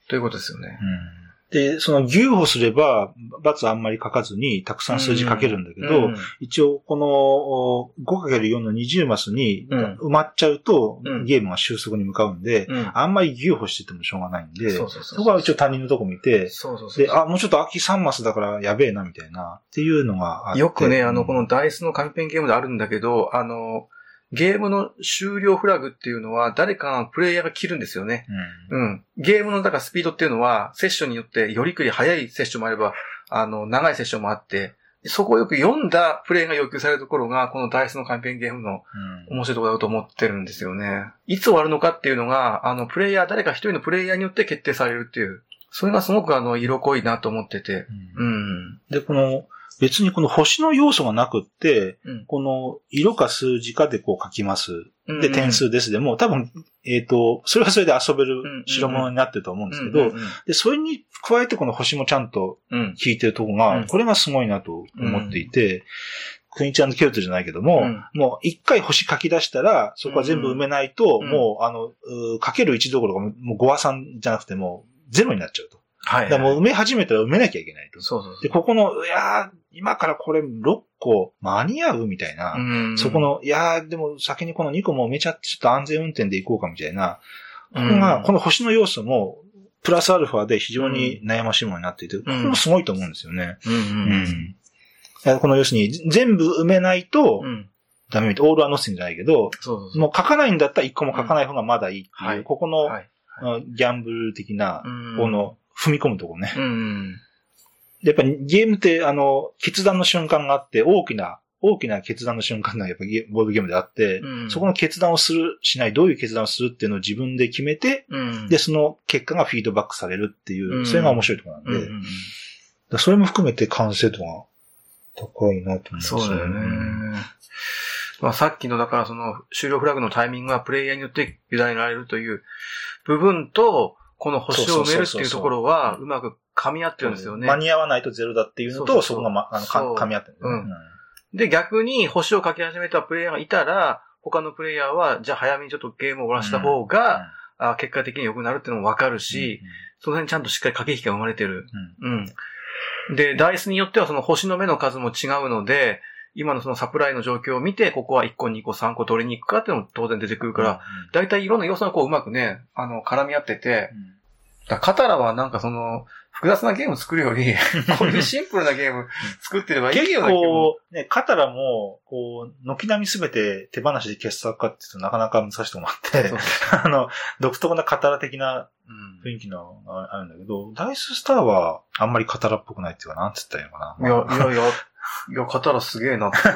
ということですよね。うんで、その牛歩すれば、罰あんまり書かずに、たくさん数字書けるんだけど、うん。一応、このお 5×4 の20マスにうん。埋まっちゃうと、うん。ゲームが収束に向かうんで、うん。あんまり牛歩しててもしょうがないんで、そこは一応他人のとこ見て、そうそうそう。で、あ、もうちょっと秋3マスだからやべえな、みたいな、っていうのがあって。よくね、あの、うんこのダイスの紙ペンゲームであるんだけど、あの、ゲームの終了フラグっていうのは誰かがプレイヤーが切るんですよね。うんうん。ゲームの、だからスピードっていうのは、セッションによってよりくり速いセッションもあれば、あの、長いセッションもあって、そこをよく読んだプレイが要求されるところが、このダイスの紙ペンゲームのうん面白いところだと思ってるんですよね。いつ終わるのかっていうのが、あの、プレイヤー、誰か一人のプレイヤーによって決定されるっていう、それがすごくあの、色濃いなと思ってて。うんうん。で、この、別にこの星の要素がなくって、うんこの色か数字かでこう書きます。うんで、点数ですでも、多分、えっ、と、それはそれで遊べうんる代物になってると思うんですけど、で、それに加えてこの星もちゃんとうん。効いてるとこが、うんこれがすごいなと思っていて、クイーンチャンケルトじゃないけども、うんもう一回星書き出したら、そこは全部埋めないと、うんもう、あの、かける1どころか、もう5は3じゃなくてもうゼロになっちゃうと。はい。だからもう埋め始めたら埋めなきゃいけないと。そうそうそう。で、ここの、いやー今からこれ6個間に合うみたいな、うん。そこ、の、いやーでも先にこの2個も埋めちゃって、ちょっと安全運転で行こうかみたいな、ここが、この星の要素も、プラスアルファで非常に悩ましいものになっていて、これもすごいと思うんですよね。この要するに、全部埋めないとう、ん。ダメみたい。オールアノッシンじゃないけど。もう書かないんだったら1個も書かない方がまだいいっていう、はい。ここの、ギャンブル的な、うん。こ、の、踏み込むところね。うん。やっぱりゲームって、あの、決断の瞬間があって、大きな、大きな決断の瞬間がやっぱゲボードゲームであって、うんそこの決断をする、しない、どういう決断をするっていうのを自分で決めて、うん。で、その結果がフィードバックされるっていう、うんそれが面白いところなんで、うんうんそれも含めて完成度が高いなと思いますそうだよね。まあ、さっきの、だからその終了フラグのタイミングはプレイヤーによって委ねられるという部分と、この星を埋めるっていうところは、うまく噛み合ってるんですよね。間に合わないとゼロだっていうのと、そこが、ま、あの噛み合ってる。ん。だよね、で、逆に星を書き始めたプレイヤーがいたら、他のプレイヤーは、じゃあ早めにちょっとゲームを終わらせた方が、あ結果的に良くなるっていうのもわかるし、その辺ちゃんとしっかり駆け引きが生まれてる。うん。で、ダイスによってはその星の目の数も違うので、今のそのサプライの状況を見て、ここは1個、2個、3個取りに行くかっていうのも当然出てくるから、だいたいいろんな要素がこううまくね、あの、絡み合ってて、だカタラはなんかその、複雑なゲーム作るより、こういうシンプルなゲーム作ってればいい結ような気も。構、ね、カタラも、こう、軒並みすべて手放しで傑作かっていうとなかなか難しいと思って あの、独特なカタラ的なうん雰囲気のがあるんだけど、ダイススターはあんまりカタラっぽくないっていうか、なんつったらいいのかな。いや、いやいや、いや、カタラすげえなって。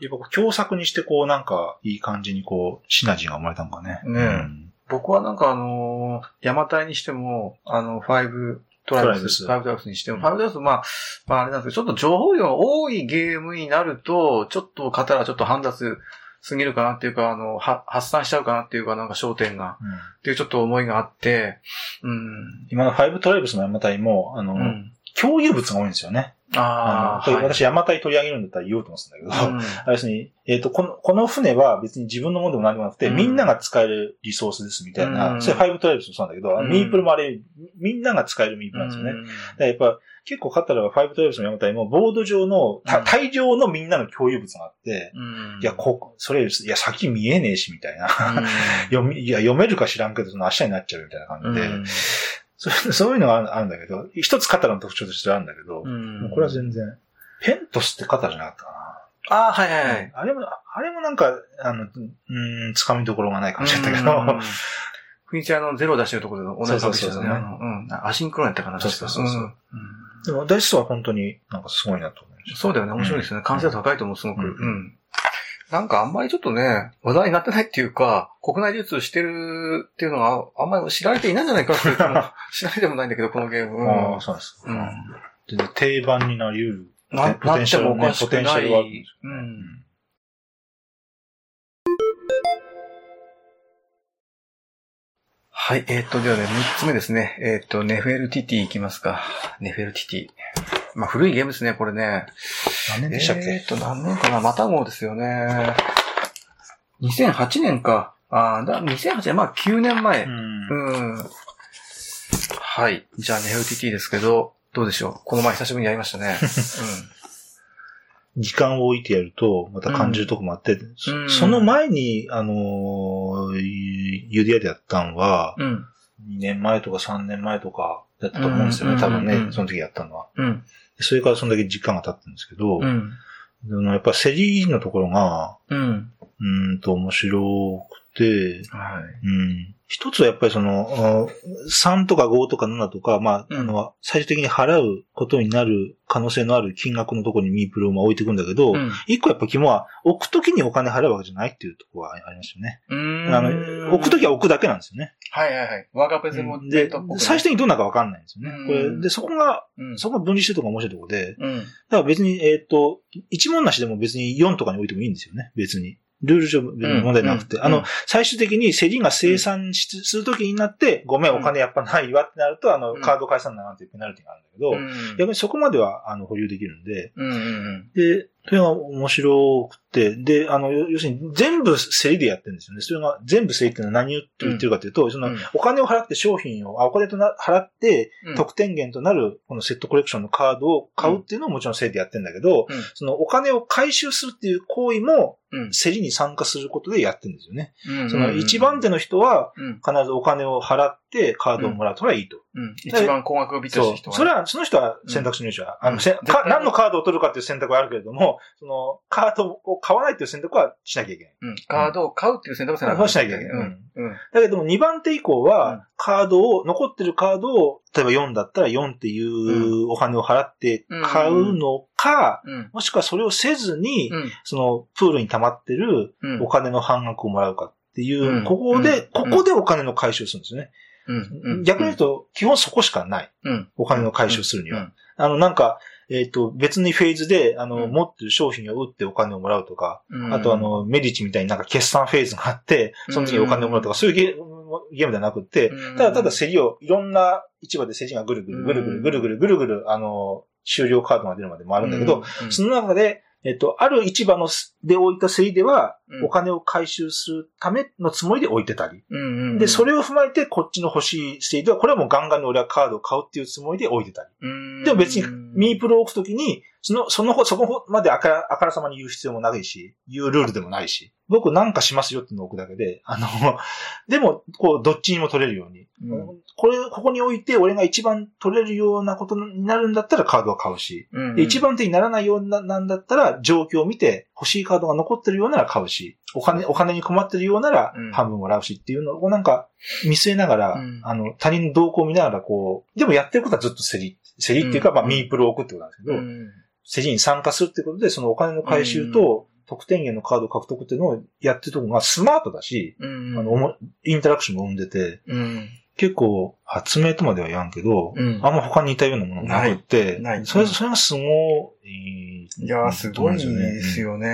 やっぱ共作にしてこうなんかいい感じにこうシナジーが生まれたのかね。ねえうん僕はなんかあのー、ヤマタイにしても、あの、ファイブトライブス、ファイブトライブスにしても、うんファイブトライブス、まあ、まああれなんですけど、ちょっと情報量が多いゲームになると、ちょっと方がちょっと煩雑すぎるかなっていうか、あの、は発散しちゃうかなっていうか、なんか焦点が、うんっていうちょっと思いがあって、うん。今のファイブトライブスのヤマタイも、あの、うん。共有物が多いんですよね。ああ。私ヤマタイ取り上げるんだったら言おうと思ってたんだけど、うんあれですね、えっ、と、この、この船は別に自分のものでも何でもなくて、うんみんなが使えるリソースですみたいな、うんそれファイブトライブスもそうなんだけど、うんミープルもあれ、みんなが使えるミープルなんですよね。だやっぱ、結構カタラはファイブトライブスのヤマタイも、ボード上の、たうん大量のみんなの共有物があって、うん。いや、ここ、それ、いや、先見えねえし、みたいな。うん、読み、いや、読めるか知らんけど、その明日になっちゃうみたいな感じで、うん そういうのがあるんだけど、一つカタラの特徴としてあるんだけど、うんこれは全然、ペントスってカタラじゃなかったかああ、はいはいな。はい。あれも、あれもなんか、あの、うーん、つかみどころがないかもしれないけど、うん雰囲気あの、ゼロ出してるところで同じパブリッシャーですね。アシンクロンやったかな、そうそうそうそうんんでも、ダイスは本当になんかすごいなと思いました。そうだよね、面白いですよね。完成度高いと思う、すごく。ううんん。なんかあんまりちょっとね、話題になってないっていうか、国内流通してるっていうのがあんまり知られていないんじゃないかって知られてもないんだけど、このゲーム。うんああ、そうです。うん全然定番になり得る。なポテンシャルねなってもおかしくないポテンシャルはあるんですう。んはい、えーっと、ではね、3つ目ですね。えーっと、ネフェルティティいきますか。ネフェルティティ。まあ、古いゲームですね、これね。何年でしたっけえーっと、何年かなまた号ですよね。2008年か。ああ、だ、2008年、まあ9年前。ううんん。はい。じゃあ、ネフェルティティですけど、どうでしょうこの前久しぶりにやりましたね。時間を置いてやると、また感じるとこもあって、そうんその前に、あのーユユディアでやったんは、うん。うん。2年前とか3年前とかだったと思うんですよね、うん多分ね、うんその時やったのは。うん。それからそんだけ時間が経ったんですけど、うん。あのやっぱ競りのところが、うん。うーんと面白くて、はい。うん。一つはやっぱりその、あ3とか5とか7とか、まあ、うんあの、最終的に払うことになる可能性のある金額のところにミープルをまあ置いていくんだけど、うん。一個やっぱ肝は、置くときにお金払うわけじゃないっていうところがありますよね。あの、置くときは置くだけなんですよね。はいはいはい。ワーカーペゼモで、最終的にどうなるかわかんないんですよね。うんこれ、で、そこが、うん。そこが分離してるとこが面白いところで、うん。だから別に、えっ、と、一問なしでも別に4とかに置いてもいいんですよね、別に。ルール上問題なくて。あの、うん。うん最終的に競りが生産しするときになって、ごめん、お金やっぱないわってなると、あの、うんカード返さななんていうペナルティがあるんだけど、うん。逆にそこまでは、あの、保留できるんで、うんうんで、それが面白くて、で、あの、要要するに全部競りでやってるんですよね。それが全部競りっていうのは何を言ってるかというと、そのうん、お金を払って商品を、あ、お金とな払って、うん。得点源となるこのセットコレクションのカードを買うっていうのももちろん競りでやってるんだけど、うんそのお金を回収するっていう行為もうん。競りに参加することでやってるんですよね。うん。その一番手の人はうん。必ずお金を払ってカードをもらうとらいいと。うん。一番高額をビット人は。それは、その人は選択肢の余地は、あの、何のカードを取るかっていう選択はあるけれども、その、カードを買わないっていう選択はしなきゃいけない。うん。カードを買うっていう選択肢はしなきゃいけない。ううんん。うん。だけども2番手以降は、うんカードを、残ってるカードを、例えば4だったら4っていうお金を払って買うのか、うん。もしくはそれをせずに、うん。そのプールに溜まってるうん。お金の半額をもらうかっていう、うんここで、うんここでお金の回収するんですよね。うん。逆に言うと、基本そこしかない。うん。お金の回収するには。うんあの、なんか、えっ、と、別にフェーズで、あの、うん。持ってる商品を売ってお金をもらうとか、うん。あとあの、メディチみたいになんか決算フェーズがあって、その時にお金をもらうとか、そういうゲーゲームではなくって、うん。ただただ競りを、いろんな市場で競りがぐるぐるぐるぐるぐるぐるぐるぐる、あの、終了カードが出るまで回るんだけど、うん、その中で、えっと、ある市場のすで置いた競りでは、うんお金を回収するためのつもりで置いてたり。うんうん。で、それ、れを踏まえて、こっちの欲しい競りでは、これはもうガンガンに俺はカードを買うっていうつもりで置いてたり。うんでも別に、ミープルを置くときに、その、その、そこまであから、あからさまに言う必要もないし、言うルールでもないし、僕なんかしますよってのを置くだけで、あの、でも、こう、どっちにも取れるように。うん。これ、ここに置いて、俺が一番取れるようなことになるんだったらカードは買うし、うんで一番手にならないような、なんだったら、状況を見て、欲しいカードが残ってるようなら買うし、お金、お金に困ってるようならうん、半分もらうしっていうのをなんか、見据えながら、うん。あの、他人の動向を見ながら、こう、でもやってることはずっと競り、競りっていうか、うん。まあ、ミープルを置くってことなんですけど、うん。競りに参加するってことで、そのお金の回収と、得点源のカード獲得っていうのをやってるところがスマートだし、うん。あの、インタラクションも生んでて、うん結構、発明とまでは言わんけど、うん。あんま他に似たようなものがなくって、ない。それ、それがすごい、いやー、すごいですよね。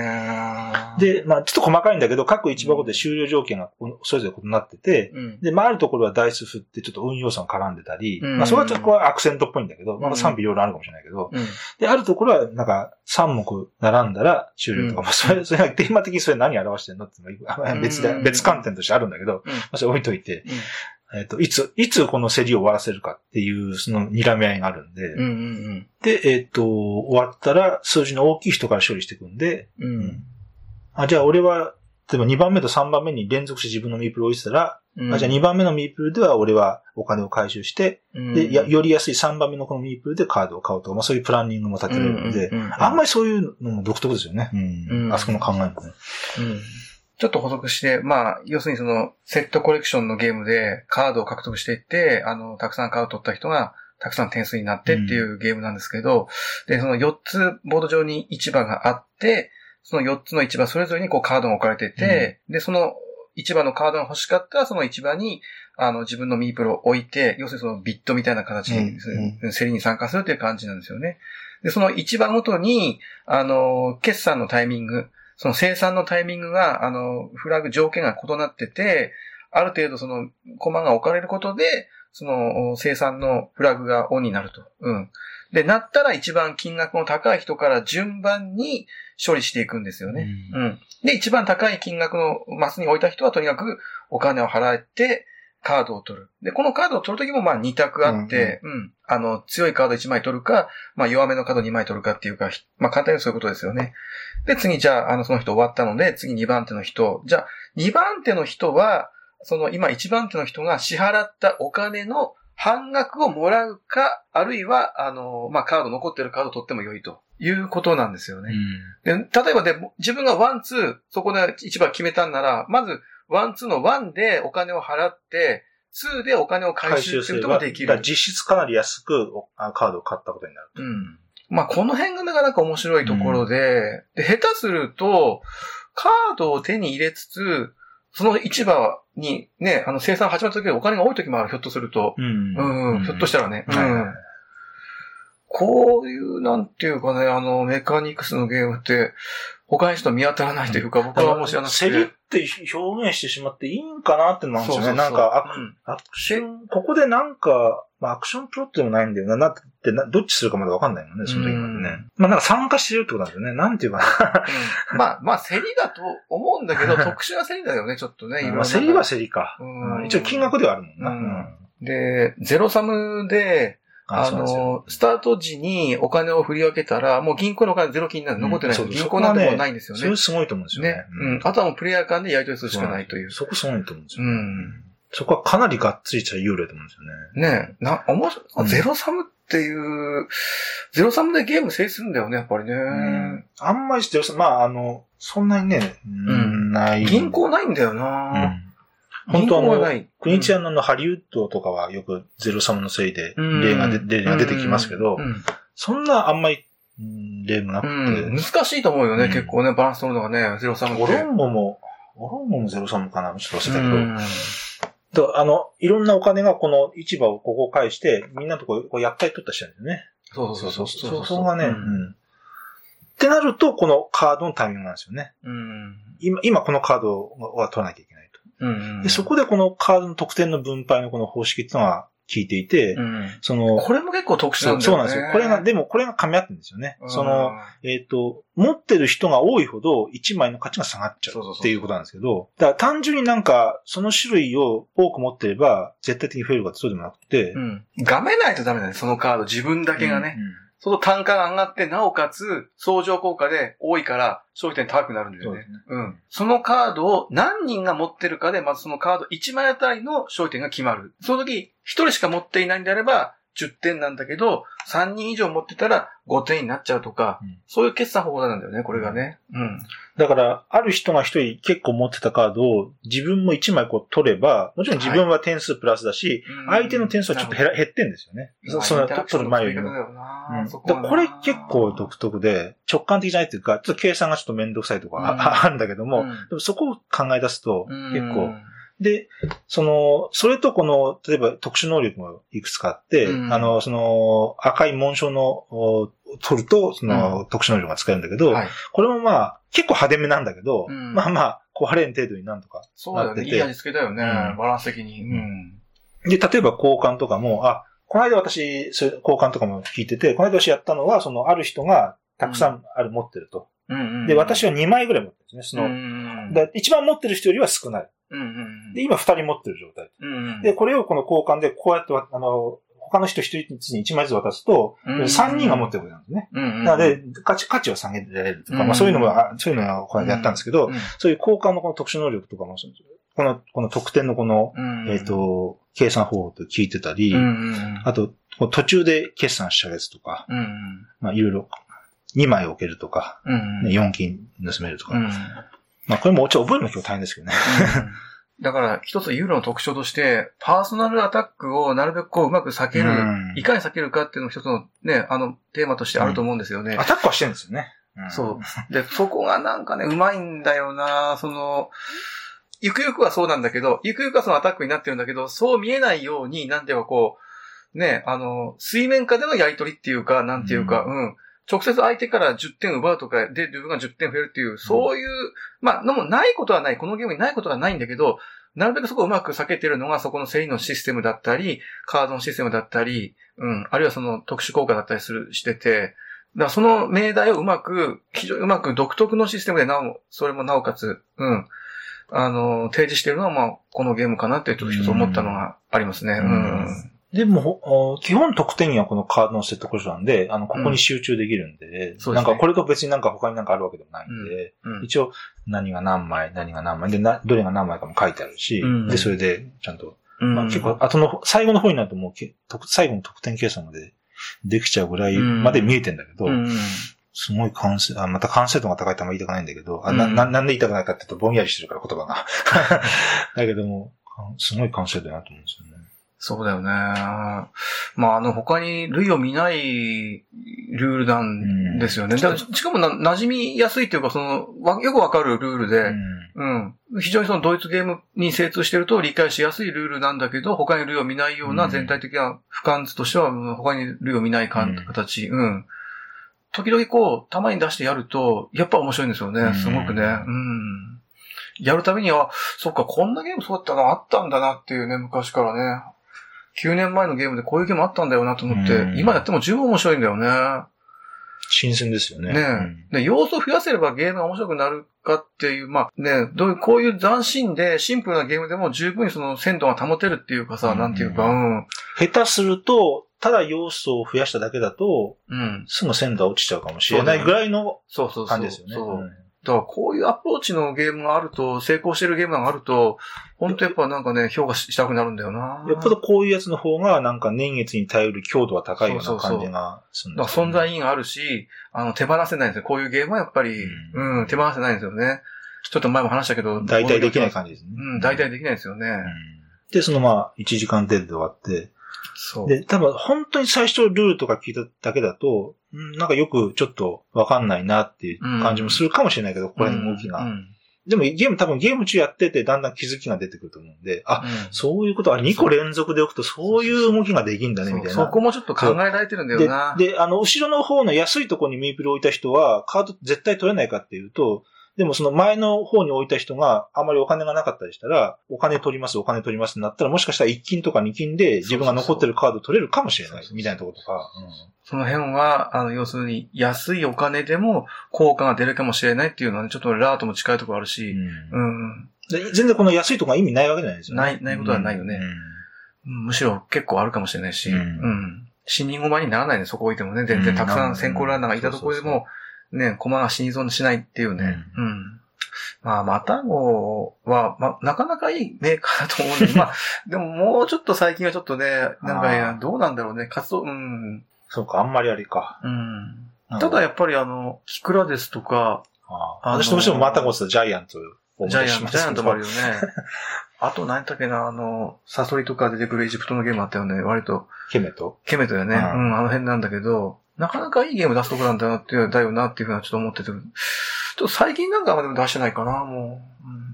で、まあちょっと細かいんだけど、各一箱で終了条件がそれぞれ異なってて、うん、で、まああるところはダイス振ってちょっと運用差が絡んでたり、うん。まあそれはちょっとアクセントっぽいんだけど、まうん。あ賛否いろいろあるかもしれないけど、うん。で、あるところはなんか3目並んだら終了とか、うん。まあそれ、それはテーマ的にそれ何表してんのっていうのは別で、うん。別観点としてあるんだけど、うん。まあそれ置いといて、えっ、と、いつ、いつこの競りを終わらせるかっていう、その睨み合いがあるんで、うんうんで、えっ、と、終わったら数字の大きい人から処理していくんで、うん。うん。あ、じゃあ俺は、例えば2番目と3番目に連続して自分のミープルを置いてたら、うん。あじゃあ2番目のミープルでは俺はお金を回収して、うん。で、やより安い3番目のこのミープルでカードを買うとか、まあそういうプランニングも立てられるので、うんうんうん。あんまりそういうのも独特ですよね。うん。うん。あそこの考えもね。うんちょっと補足して、まあ、要するにその、セットコレクションのゲームでカードを獲得していって、あの、たくさんカードを取った人が、たくさん点数になってっていうゲームなんですけど、で、その4つボード上に市場があって、その4つの市場それぞれにこうカードが置かれてて、で、その市場のカードが欲しかったら、その市場に、あの、自分のミープルを置いて、要するにそのビットみたいな形に、うん。競りに参加するという感じなんですよね。で、その市場ごとに、あの、決算のタイミング、その生産のタイミングが、あの、フラグ条件が異なってて、ある程度その、コマが置かれることで、その、生産のフラグがオンになると。うん。で、なったら一番金額の高い人から順番に処理していくんですよね。うんうん。で、一番高い金額のマスに置いた人はとにかくお金を払って、カードを取る。で、このカードを取るときもまあ2択あって、うん、あの、強いカード1枚取るか、まあ弱めのカード2枚取るかっていうか、ひまあ簡単にそういうことですよね。で、次じゃあ、あの、その人終わったので、次2番手の人。じゃあ、2番手の人は、その今1番手の人が支払ったお金の半額をもらうか、あるいは、あの、まあカード残ってるカードを取っても良いということなんですよね。で、例えばで、自分が one、two、そこで一番決めたんなら、まず、 one、twoの oneでお金を払って、ツーでお金を回収することができる。実質かなり安くカードを買ったことになる。うん。まあ、この辺がなかなか面白いところで、で、下手すると、カードを手に入れつつ、その市場にね、あの生産始まった時はお金が多い時もある、ひょっとすると。うんうん、ひょっとしたらね。うん。こういう、なんていうかね、あの、メカニクスのゲームって、他にしと見当たらないというか、僕はもう知らなくて。競りって表現してしまっていいんかなってのもあるんですよね。なんかアアクション、ここでなんか、まあアクションプロットでもないんだよな。なってな、どっちするかまだわかんないもんね、その時までうね。まあなんか参加してるってことなんですよね。なんていうかな。うんまあ、まあ、競りだと思うんだけど、特殊な競りだよね、ちょっとね。まあ競りは競りか。一応金額ではあるもんな。うんうんで、ゼロサムで、あの、スタート時にお金を振り分けたら、もう銀行のお金ゼロ金になる。残ってない。うん銀行なんてもうないんですよねそれ。すごいと思うんですよねね。。うん。あとはもうプレイヤー間でやり取りするしかないという。そこすごいと思うんですよ。うん。そこはかなりがっつりした幽霊と思うんですよね。ねえ、な、面白うんい。ゼロサムっていう、ゼロサムでゲーム成立するんだよね、やっぱりね。うんあんまりしてる、まあ、あの、そんなにね、んない。銀行ないんだような。ん本当あの銀行がない。クニチアのハリウッドとかはよくゼロサムのせいでうん例が出てきますけどう、んそんなあんまりうん例もなくうん。て、難しいと思うよね、うん結構ね、バランス取るのがね、ゼロサムって。オロンボも、オロンボもゼロサムかなちょっと忘れたけど、あの、いろんなお金がこの市場をここ返して、みんなのとここうやったり取ったりしてるんですよね。そうそうそうそう。そそこがね。ってなると、このカードのタイミングなんですよね。うん。今、今このカードは取らなきゃいけないと。うん。で、そこでこのカードの得点の分配のこの方式っていうのは効いていて、うん。その、これも結構特殊そなんだよね。うそうなんですよ。これが、でもこれが噛み合ってるんですよね。うんその、、えっ、と、持ってる人が多いほど1枚の価値が下がっちゃうっていうことなんですけど、だから単純になんか、その種類を多く持ってれば、絶対的に増えるかってそうでもなくて、うん。がめないとダメだね、そのカード、自分だけがね。うんその単価が上がって、なおかつ、相乗効果で多いから、消費点高くなるんだよね。そうねうん。そのカードを何人が持ってるかで、まずそのカード1枚あたりの消費点が決まる。その時、1人しか持っていないんであれば、10点なんだけど、3人以上持ってたら5点になっちゃうとか、うん。そういう決算方法なんだよね、これがね。うん。だから、ある人が一人結構持ってたカードを自分も一枚こう取れば、もちろん自分は点数プラスだし、相手の点数はちょっと減ら減ってんですよね。そその、取る前よりも。うん。これ結構独特で、直感的じゃないっていうか、ちょっと計算がちょっとめんどくさいとかあ,、るんだけども、うん。でもそこを考え出すと、うん。結構、で、その、それとこの、例えば特殊能力もいくつかあって、うんあの、その、赤い紋章の、お取ると、その、特殊能力が使えるんだけど、はい。これもまあ、結構派手めなんだけど、うんまあまあ、壊れん程度になんとか。そうだよね。いい味付けだよね。うんバランス的に。うん。で、例えば交換とかも、あ、この間私、交換とかも聞いてて、この間私やったのは、その、ある人がたくさんある、持ってると。で、私は2枚ぐらい持ってるんですね。その、一番持ってる人よりは少ない。うんうんで、今2人持ってる状態。うんうん。で、これをこの交換でこうやってわ、あの、他の人一人に1枚ずつ渡すと、うん3人が持ってることなんですね。うんうん。なので、価値、価値を下げられるとか、うんまあそういうのも、あそういうのはこれやったんですけど、うん、そういう交換のこの特殊能力とかも、この、この得点のこの、うんえっ、、と、計算方法と聞いてたり、うんうんあと、途中で決算しちゃうやつとか、うん。うんまあいろいろ、2枚置けるとか、うん。うんね、4金盗めるとか。うん。まあこれもちょっと覚えるの結構大変ですけどね。だから、一つユーロの特徴として、パーソナルアタックをなるべくこううまく避ける、うんいかに避けるかっていうのも一つのね、あの、テーマとしてあると思うんですよね。アタックはしてるんですよね。んそう。で、そこがなんかね、うまいんだよなその、ゆくゆくはそうなんだけど、ゆくゆくはそのアタックになってるんだけど、そう見えないように、なんていうかこう、ね、あの、水面下でのやりとりっていうか、なんていうか、ううん。直接相手から10点奪うとか、で、自分が10点増えるっていう、そういう、まあ、のもないことはない、このゲームにないことはないんだけど、なるべくそこをうまく避けてるのが、そこの競りのシステムだったり、カードのシステムだったり、うん、あるいはその特殊効果だったりする、してて、だその命題をうまく、非常にうまく独特のシステムでなお、それもなおかつ、うん、あの、提示しているのは、まあ、このゲームかなってちょっと一つ思ったのがありますね。うん。でも、お基本得点にはこのカードのセットコストなんで、あの、ここに集中できるんで、そうですねなんかこれと別になんか他になんかあるわけでもないんで、うん。一応何が何枚、何が何枚でな、どれが何枚かも書いてあるし、うんで、それでちゃんと、うんまあ、結構、後の、最後の方になるともうけ、得最後の得点計算までできちゃうぐらいまで見えてんだけど、うん。すごい完成、あ、また完成度が高いとあんま言いたくないんだけど、あな、うんななんで言いたくないかって言うとぼんやりしてるから言葉が。だけども、すごい完成度だなと思うんですよね。そうだよね。まあ、あの、他に類を見ないルールなんですよね。だからしかもな、馴染みやすいというか、その、わよくわかるルールで、うんうん。非常にそのドイツゲームに精通してると理解しやすいルールなんだけど、他に類を見ないようなうん全体的な俯瞰図としては、うん他に類を見ない感うん形。うん。時々こう、たまに出してやると、やっぱ面白いんですよね。うんすごくね。うん。やるたびには、そっか、こんなゲームそうだったのあったんだなっていうね、昔からね。9年前のゲームでこういうゲームあったんだよなと思って、うん今やっても十分面白いんだよね。新鮮ですよね。ねうんで、要素を増やせればゲームが面白くなるかっていう、まあね、どういう、こういう斬新でシンプルなゲームでも十分にその鮮度が保てるっていうかさ、うんなんていうか、うん。下手すると、ただ要素を増やしただけだと、うん。すぐ鮮度は落ちちゃうかもしれないぐらいのそうそうそう。感じですよね。そう。うんだからこういうアプローチのゲームがあると、成功してるゲームがあると、本当やっぱなんかね、評価したくなるんだよな。よっぽどこういうやつの方が、なんか年月に耐える強度は高いようそうそうそうな感じがするんだからですよね存在意義があるし、あの、手放せないんですよ。こういうゲームはやっぱり、ううん、手放せないんですよね。ちょっと前も話したけど。大体できない感じですね。うん、大体できないですよね。うんで、そのまあ、1時間程度で終わって、そう。で、多分本当に最初ルールとか聞いただけだと、うんなんかよくちょっとわかんないなっていう感じもするかもしれないけど、これの動きが。うんでもゲーム多分ゲーム中やっててだんだん気づきが出てくると思うんで、あ、うんそういうこと、あ、2個連続で置くとそういう動きができんだね、みたいな。そうそこもちょっと考えられてるんだよな。で、で、あの、後ろの方の安いところにミープルを置いた人は、カード絶対取れないかっていうと、でもその前の方に置いた人があまりお金がなかったりしたら、お金取ります、お金取りますってなったら、もしかしたら1金とか2金で自分が残ってるカード取れるかもしれないそうそうそうみたいなところとか。その辺は、あの、要するに、安いお金でも効果が出るかもしれないっていうのはね、ちょっとラーとも近いところあるし、うん。うん。で全然この安いとこが意味ないわけじゃない。ですよね。ないないことはないよね。うん。うん。むしろ結構あるかもしれないし、うん。うん。死に駒にならないね、そこ置いてもね。全然たくさん先行ランナーがいたところでも、ね、駒が死に損しないっていうね。うん。うん、まあ、マタゴは、まあ、なかなかいいメーカーだと思うんで、まあ、でももうちょっと最近はちょっとね、なんか、どうなんだろうね、活動、うん。そうか、あんまりありか。うん。ただやっぱりあの、キクラですとか、ああ私どうしてもマタゴスジャイアントジャイアント、ジャイアントもあるよね。あと何だっけな、あの、サソリとか出てくるエジプトのゲームあったよね、割と。ケメト？ケメトよね。うん、あの辺なんだけど、なかなかいいゲーム出すとこなんだなっていう、だよなっていうふうなちょっと思ってて、ちょっと最近なんかでも出してないかな、もう。うん、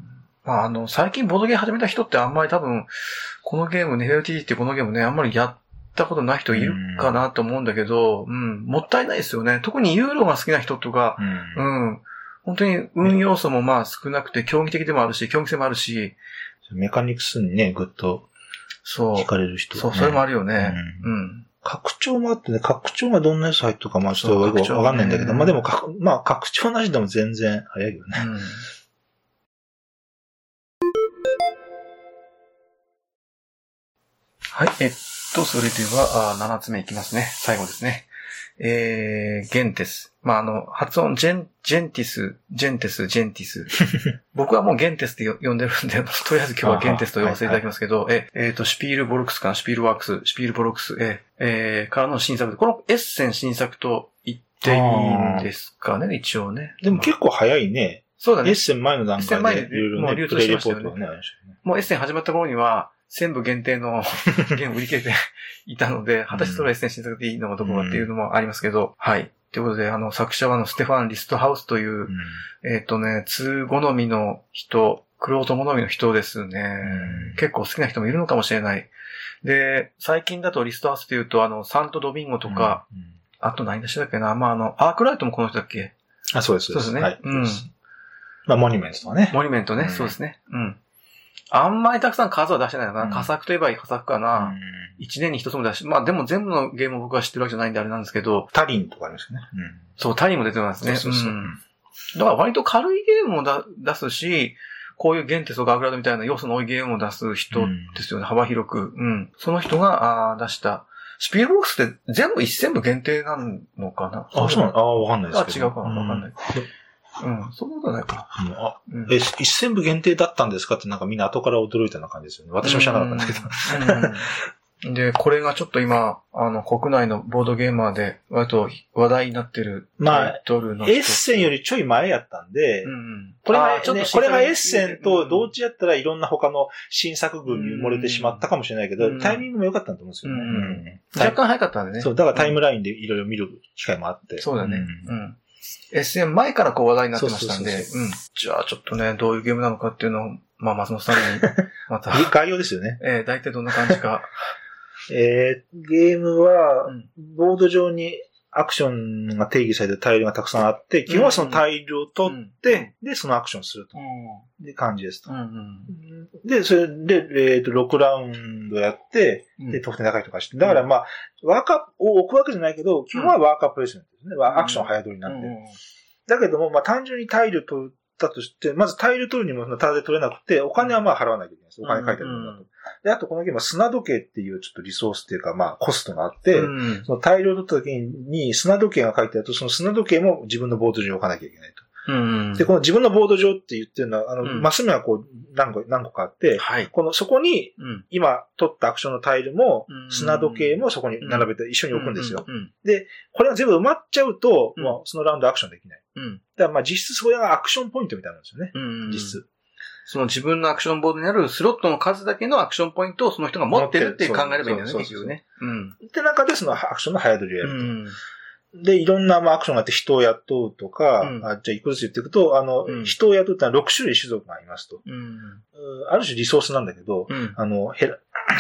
まあ、あの、最近ボードゲーム始めた人ってあんまり多分、このゲームね、LTG ってこのゲームね、あんまりやったことない人いるかなと思うんだけど、うん、もったいないですよね。特にユーロが好きな人とか、うん、うん本当に運要素もまあ少なくて、競技的でもあるし、競技性もあるし。メカニクスにね、ぐっと、そう。惹かれる人、ね、そう、それもあるよね。うん。うん、拡張もあってね、拡張がどんなやつ入ったか、まあちょっとよくわかんないんだけど、まあでも、まあ拡張なしでも全然早いよね。うん、はい、えっと、それでは、あ7つ目いきますね。最後ですね。えー、ゲンテス。まあ、あの、発音、ジェン、ジェンティス、ジェンテス、ジェンティス。僕はもうゲンテスって呼んでるんで、とりあえず今日はゲンテスと呼ばせていただきますけど、え、えっ、ー、と、シピールボルクスかな、シピールワークス、シピールボルクス、え、えー、からの新作で、このエッセン新作と言っていいんですかね、一応ね。でも結構早いね。そうだね。エッセン前の段階でいろいろね、流通しましたよね。もうエッセン始まった頃には、全部限定の ゲーム売り切れていたので、果たしてそれは SN 新作でいいのかどうかっていうのもありますけど、はい。ということで、あの、作者はあの、ステファン・リストハウスという、うん、えっ、とね、通好みの人、クロート好みの人ですね、うん、結構好きな人もいるのかもしれない。で、最近だとリストハウスというと、あの、サント・ドビンゴとか、うん、あと何でしたっけな、まあ、あの、アークライトもこの人だっけ？あ、そうです。そうですね。はい、うん。まあ、モニュメントとかね。モニュメントね、そうですね。うん。あんまりたくさん数は出してないかな。うん、佳作といえば佳作かな。一、年に一つも出し、まあでも全部のゲームを僕は知ってるわけじゃないんであれなんですけど。タリンとかありますよね。そう、タリンも出てますね。そうそうそう、うん、だから割と軽いゲームもだ出すし、こういうゲンテスとガーグラードみたいな要素の多いゲームを出す人ですよね。幅広く。うん。その人があ出した。スピールボックスって全部一戦部限定なのかな？あ、そうなの？あ、わかんないですけど。あ、違うかな？わかんない。うん、そんなことないか。うん、あ、うん、え、一戦部限定だったんですかってなんかみんな後から驚いたような感じですよね。私も知らなかったんだけど。で、これがちょっと今、あの、国内のボードゲーマーで、割と話題になってるまあ、エッセンよりちょい前やったんで、うん、これが、ね、これがエッセンと同時やったらいろんな他の新作群に埋もれてしまったかもしれないけど、うん、タイミングも良かったと思うんですよね。うん、若干早かったんでね。そう、だからタイムラインでいろいろ見る機会もあって。そうだね。うん SM 前からこう話題になってましたんで、うん。じゃあちょっとね、どういうゲームなのかっていうのを、まあ、松本さんに、また。概要ですよね。えー、大体どんな感じか。えー、ゲームは、ボード上にアクションが定義されてるタイルがたくさんあって、基本はそのタイルを取って、で、そのアクションすると。で、感じですと。で、それで、えっ、と、6ラウンドやって、で、得点高いとかして。だからまあ、ワーカーを置くわけじゃないけど、基本はワーカープレイスメントですね。アクション早取りになってる。だけども、まあ単純にタイル取ったとして、まずタイル取るにもタダで取れなくて、お金はまあ払わなきゃいけないです。お金書いてあるんだと。で、あとこのゲームは砂時計っていうちょっとリソースっていうか、まあコストがあって、うん、その大量取った時に砂時計が書いてあると、その砂時計も自分のボード上に置かなきゃいけないと。うん、で、この自分のボード上って言ってるのは、あの、うん、マス目はこう、何個、何個かあって、はい、この、そこに、今取ったアクションのタイルも、砂時計もそこに並べて一緒に置くんですよ。で、これが全部埋まっちゃうと、もうそのラウンドアクションできない。うん、だからまあ実質それがアクションポイントみたいなんですよね。実質。その自分のアクションボードにあるスロットの数だけのアクションポイントをその人が持ってるって考えればいいんだよね、結局ね。うん。って中でそのアクションの早取りをやると。うん、で、いろんなまあアクションがあって人を雇うとか、うん、あじゃあ一個ずつ言っていくと、あの、うん、人を雇うってのは6種類種族がありますと。うん、ある種リソースなんだけど、あの、へら、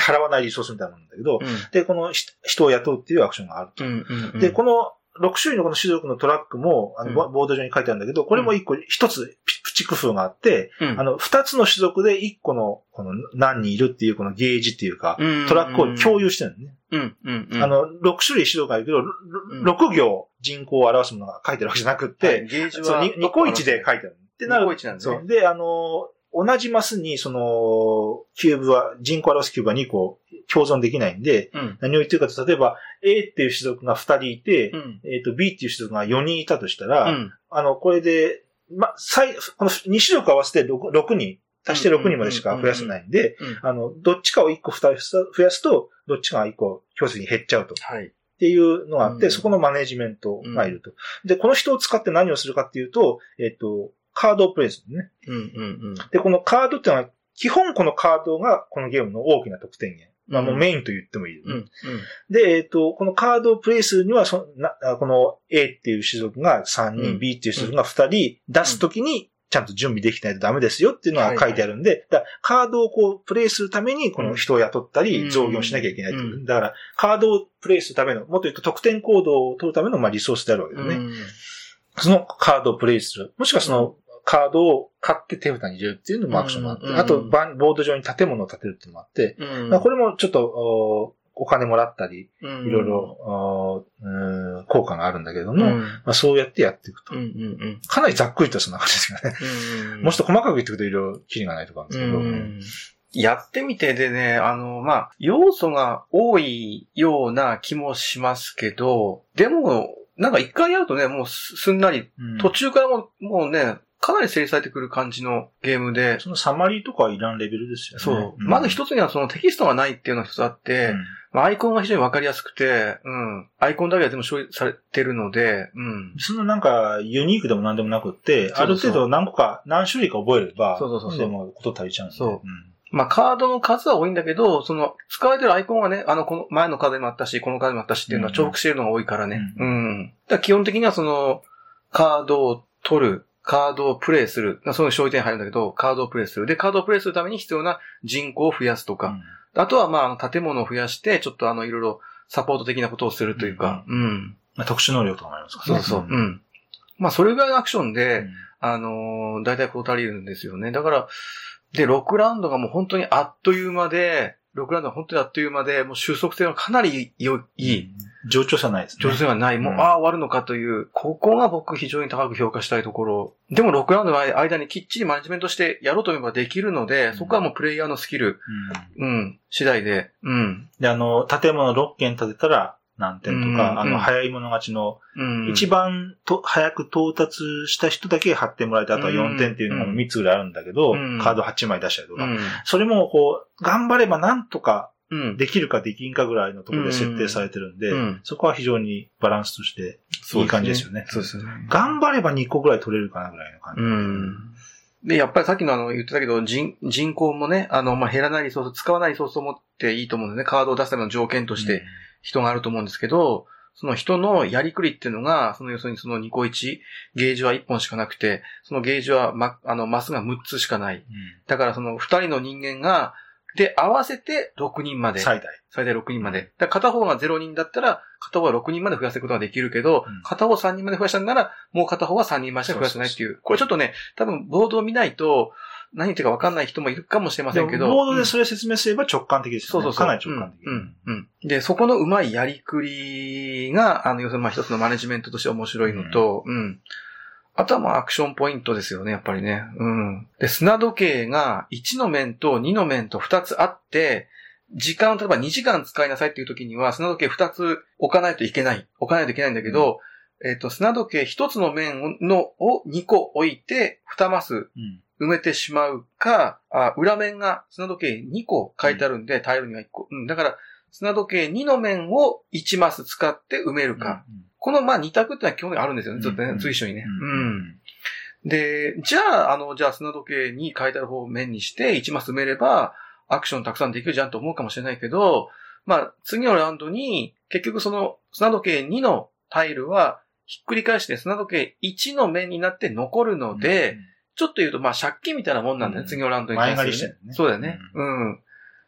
払わないリソースみたいなもんだけど、で、この人を雇うっていうアクションがあると。で、この6種類のこの種族のトラックも、あの、ボード上に書いてあるんだけど、これも1個、1つプチ工夫があって、うん、あの、2つの種族で1個の、この何人いるっていうこのゲージっていうか、トラックを共有してるのね。うんうんうん、あの、6種類種族があるけど、6行人口を表すものが書いてるわけじゃなくて、はい、ゲージは2個1で書いてある。ってなる。2個1なんですね。そう。で、あの、同じマスに、その、キューブは、人口を表すキューブは2個共存できないんで、うん。何を言ってるかと、例えば A っていう種族が2人いて、うん。えっ、と B っていう種族が4人いたとしたら、うん。あの、これで、ま、最、この2種族合わせて 6, 6人、足して6人までしか増やせないんで、うん。あの、どっちかを1個増やす増やすと、どっちかが1個強制に減っちゃうと。はい。っていうのがあって、うんそこのマネジメントがいると。で、この人を使って何をするかっていうと、えっ、と、カードをプレイするね。うん。うん。で、このカードっていうのは、基本このカードがこのゲームの大きな得点源。まあもうメインと言ってもいいよね、うん。うん。で、えっ、と、このカードをプレイするにはそな、あこの A っていう種族が3人、うん B っていう種族が2人出すときに、ちゃんと準備できないとダメですよっていうのが書いてあるんで、だカードをこう、プレイするために、この人を雇ったうんり、増減しなきゃいけないっていううんだから、カードをプレイするための、もっと言うと得点行動を取るための、まあ、リソースであるわけですね。うん。そのカードをプレイする。もしくはその、カードを買って手札に入れるっていうのもアクションがあって、うんあと、ボード上に建物を建てるっていうのもあって、これもちょっと、おお金もらったり、うん、いろいろ、おうん効果があるんだけれどうん、も、うん。まあ、そうやってやっていくと。うん。うん。かなりざっくりとそんな感じですよね。うん。もうちょっと細かく言っていくといろいろキリがないとかあるんですけど。うんやってみてでね、あの、まあ、要素が多いような気もしますけど、でも、なんか一回やるとね、もうすすんなり、うん途中からもうもうね、かなり整理されてくる感じのゲームで、そのサマリーとかはいらんレベルですよね。そう。んまず一つにはそのテキストがないっていうのが一つあって、うんまあ、アイコンが非常にわかりやすくて、うん。アイコンだけは全部処理されてるので、うん。そのなんか、ユニークでも何でもなくって、そうそうある程度何個か、何種類か覚えれば、そうそうそうでもこと足りちゃうんで。そうんまあ、カードの数は多いんだけど、その、使われてるアイコンがね、あの、この前のカードにもあったし、このカードにもあったしっていうのは重複してるのが多いからね。ううん。だ基本的にはその、カードを取る、カードをプレイする。まあそういう勝利点入るんだけど、カードをプレイする。で、カードをプレイするために必要な人口を増やすとか。あとは、まあ建物を増やして、ちょっとあの、いろいろサポート的なことをするというか。うん。まあ、特殊能力とかもありますからね。そうそう。うん。まあ、それぐらいのアクションうで、んあのー大体こう足りるんですよね。だから、で、6ラウンドがもう本当にあっという間で、6ラウンドが本当にあっという間で、もう収束性がかなり良い、いい。冗長さないですね。上手ではない。もう、うんああ、終わるのかという、ここが僕非常に高く評価したいところ。でも6ラウンドの間にきっちりマネジメントしてやろうと思えばできるので、うんそこはもうプレイヤーのスキル、うんうん、次第で、うん。で、あの、建物6軒建てたら何点とか、あの、うんうん早い者勝ちの、うん。一番と早く到達した人だけ貼ってもらえて、あとは4点っていうのが3つぐらいあるんだけど、うんカード8枚出したりとか、うん。それもこう、頑張ればなんとかうん。できるかできんかぐらいのところで設定されてるんで、うんそこは非常にバランスとしていい感じですよね。そうですよね。頑張れば2個ぐらい取れるかなぐらいの感じ。うん。で、やっぱりさっきのあの、言ってたけど、人、人口もね、あの、まあ、減らないリソース、使わないリソースを持っていいと思うんですね。カードを出すための条件として人があると思うんですけど、その人のやりくりっていうのが、その要するにその2個1、ゲージは1本しかなくて、そのゲージはま、あの、マスが6つしかない。うんだからその2人の人間が、で、合わせて6人まで。最大。最大6人まで。片方が0人だったら、片方は6人まで増やせることができるけど、うん片方3人まで増やしたんなら、もう片方は3人までしか増やせないっていう。これちょっとね、多分ボードを見ないと、何言ってるか分かんない人もいるかもしれませんけど。ボードでそれ説明すれば直感的ですよね。そうそうそう。かなり直感的。うん、うん、うん。で、そこのうまいやりくりが、あの、要するにまあ一つのマネジメントとして面白いのと、うん。あとはまあアクションポイントですよね、やっぱりね。うん。で、砂時計が1の面と2の面と2つあって、時間を例えば2時間使いなさいっていう時には、砂時計2つ置かないといけない。置かないといけないんだけど、えっ、と、砂時計1つの面のを2個置いて、2マスうん埋めてしまうか、あ裏面が砂時計2個書いてあるんで、タイルには1個。うん、だから、砂時計2の面を1マス使って埋めるか。この、まあ、2択ってのは基本にあるんですよね。ずっとね、うん随所にね。ううんん。で、じゃあ、あの、じゃあ砂時計に書いてある方を面にして1マス埋めれば、アクションたくさんできるじゃんと思うかもしれないけど、まあ、次のラウンドに、結局その砂時計2のタイルは、ひっくり返して砂時計1の面になって残るので、ちょっと言うと、まあ、借金みたいなもんなんだよね、うん次のラウンドに対する、前借りしてるねそうだよね。うん。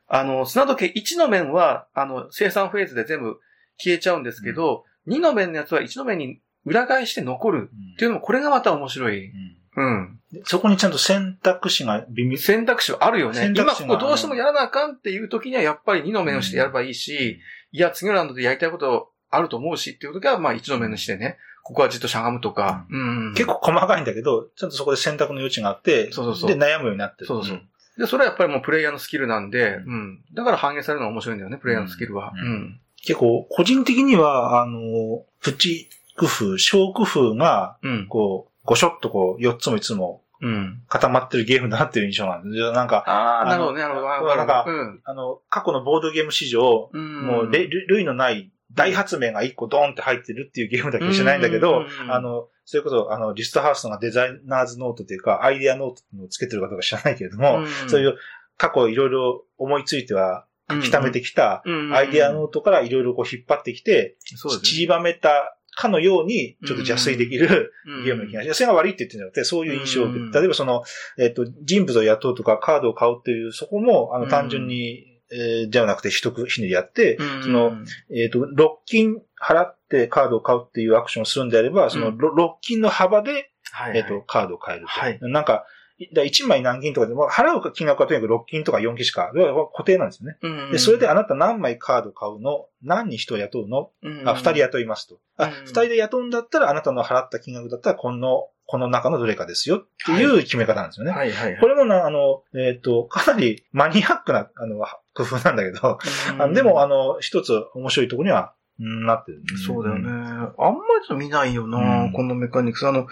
あの、砂時計1の面は、あの、生産フェーズで全部消えちゃうんですけど、2の面のやつは1の面に裏返して残るっていうのも、これがまた面白い。うん。でそこにちゃんと選択肢が微妙。選択肢はあるよね。今ここどうしてもやらなあかんっていう時には、やっぱり2の面をしてやればいいし、いや、次のラウンドでやりたいことあると思うしっていう時は、まあ1の面にしてね、ここはじっとしゃがむとか。うん。結構細かいんだけど、ちゃんとそこで選択の余地があって、そうそうそうで悩むようになってる。そうそうで、それはやっぱりもうプレイヤーのスキルなんで、うん。だから反映されるのが面白いんだよね、プレイヤーのスキルは。うん。うん、結構、個人的には、あの、プチ工夫、小工夫が、こう、ごしょっとこう、4つも5つもうん。固まってるゲームだなっていう印象なんですよ。なんか、ああ、なるほどね、なるほど。なんか、うん、あの、過去のボードゲーム史上、うん、もう、類のない大発明が1個ドーンって入ってるっていうゲームだけじゃないんだけど、あの、それこそ、あの、リストハウスがデザイナーズノートというか、アイデアノートをつけてるかどうか知らないけれども、そういう過去いろいろ思いついては書き溜めてきたアイデアノートからいろいろこう引っ張ってきて、縮ばめたかのように、ちょっと邪推できるゲームの気がします。それが悪いって言ってるんじゃなくて、そういう印象を受け例えばその、えっ、と、人物を雇うとかカードを買うっていう、そこも、あの、単純に、えー、ではなくて一ひねりやって、その、えっ、と、6金払ってカードを買うっていうアクションをするんであれば、その、6金の幅で、えっ、と、カードを買えると。はい、なんか、だ1枚何金とかでも、払う金額はとにかく6金とか4金しか、固定なんですよね。うんうん、で、それであなた何枚カード買うの？何人人を雇うの、うん。うん、あ、2人雇いますと。あ、2人で雇うんだったら、あなたの払った金額だったら、この、この中のどれかですよっていう決め方なんですよね。はい、はい、はい、これもな、あの、えっ、ー、と、かなりマニアックな、あの、工夫なんだけど、あでも、あの、一つ面白いところには、なってる、ね、そうだよね。あんまり見ないよな、うん、このメカニクス。あの、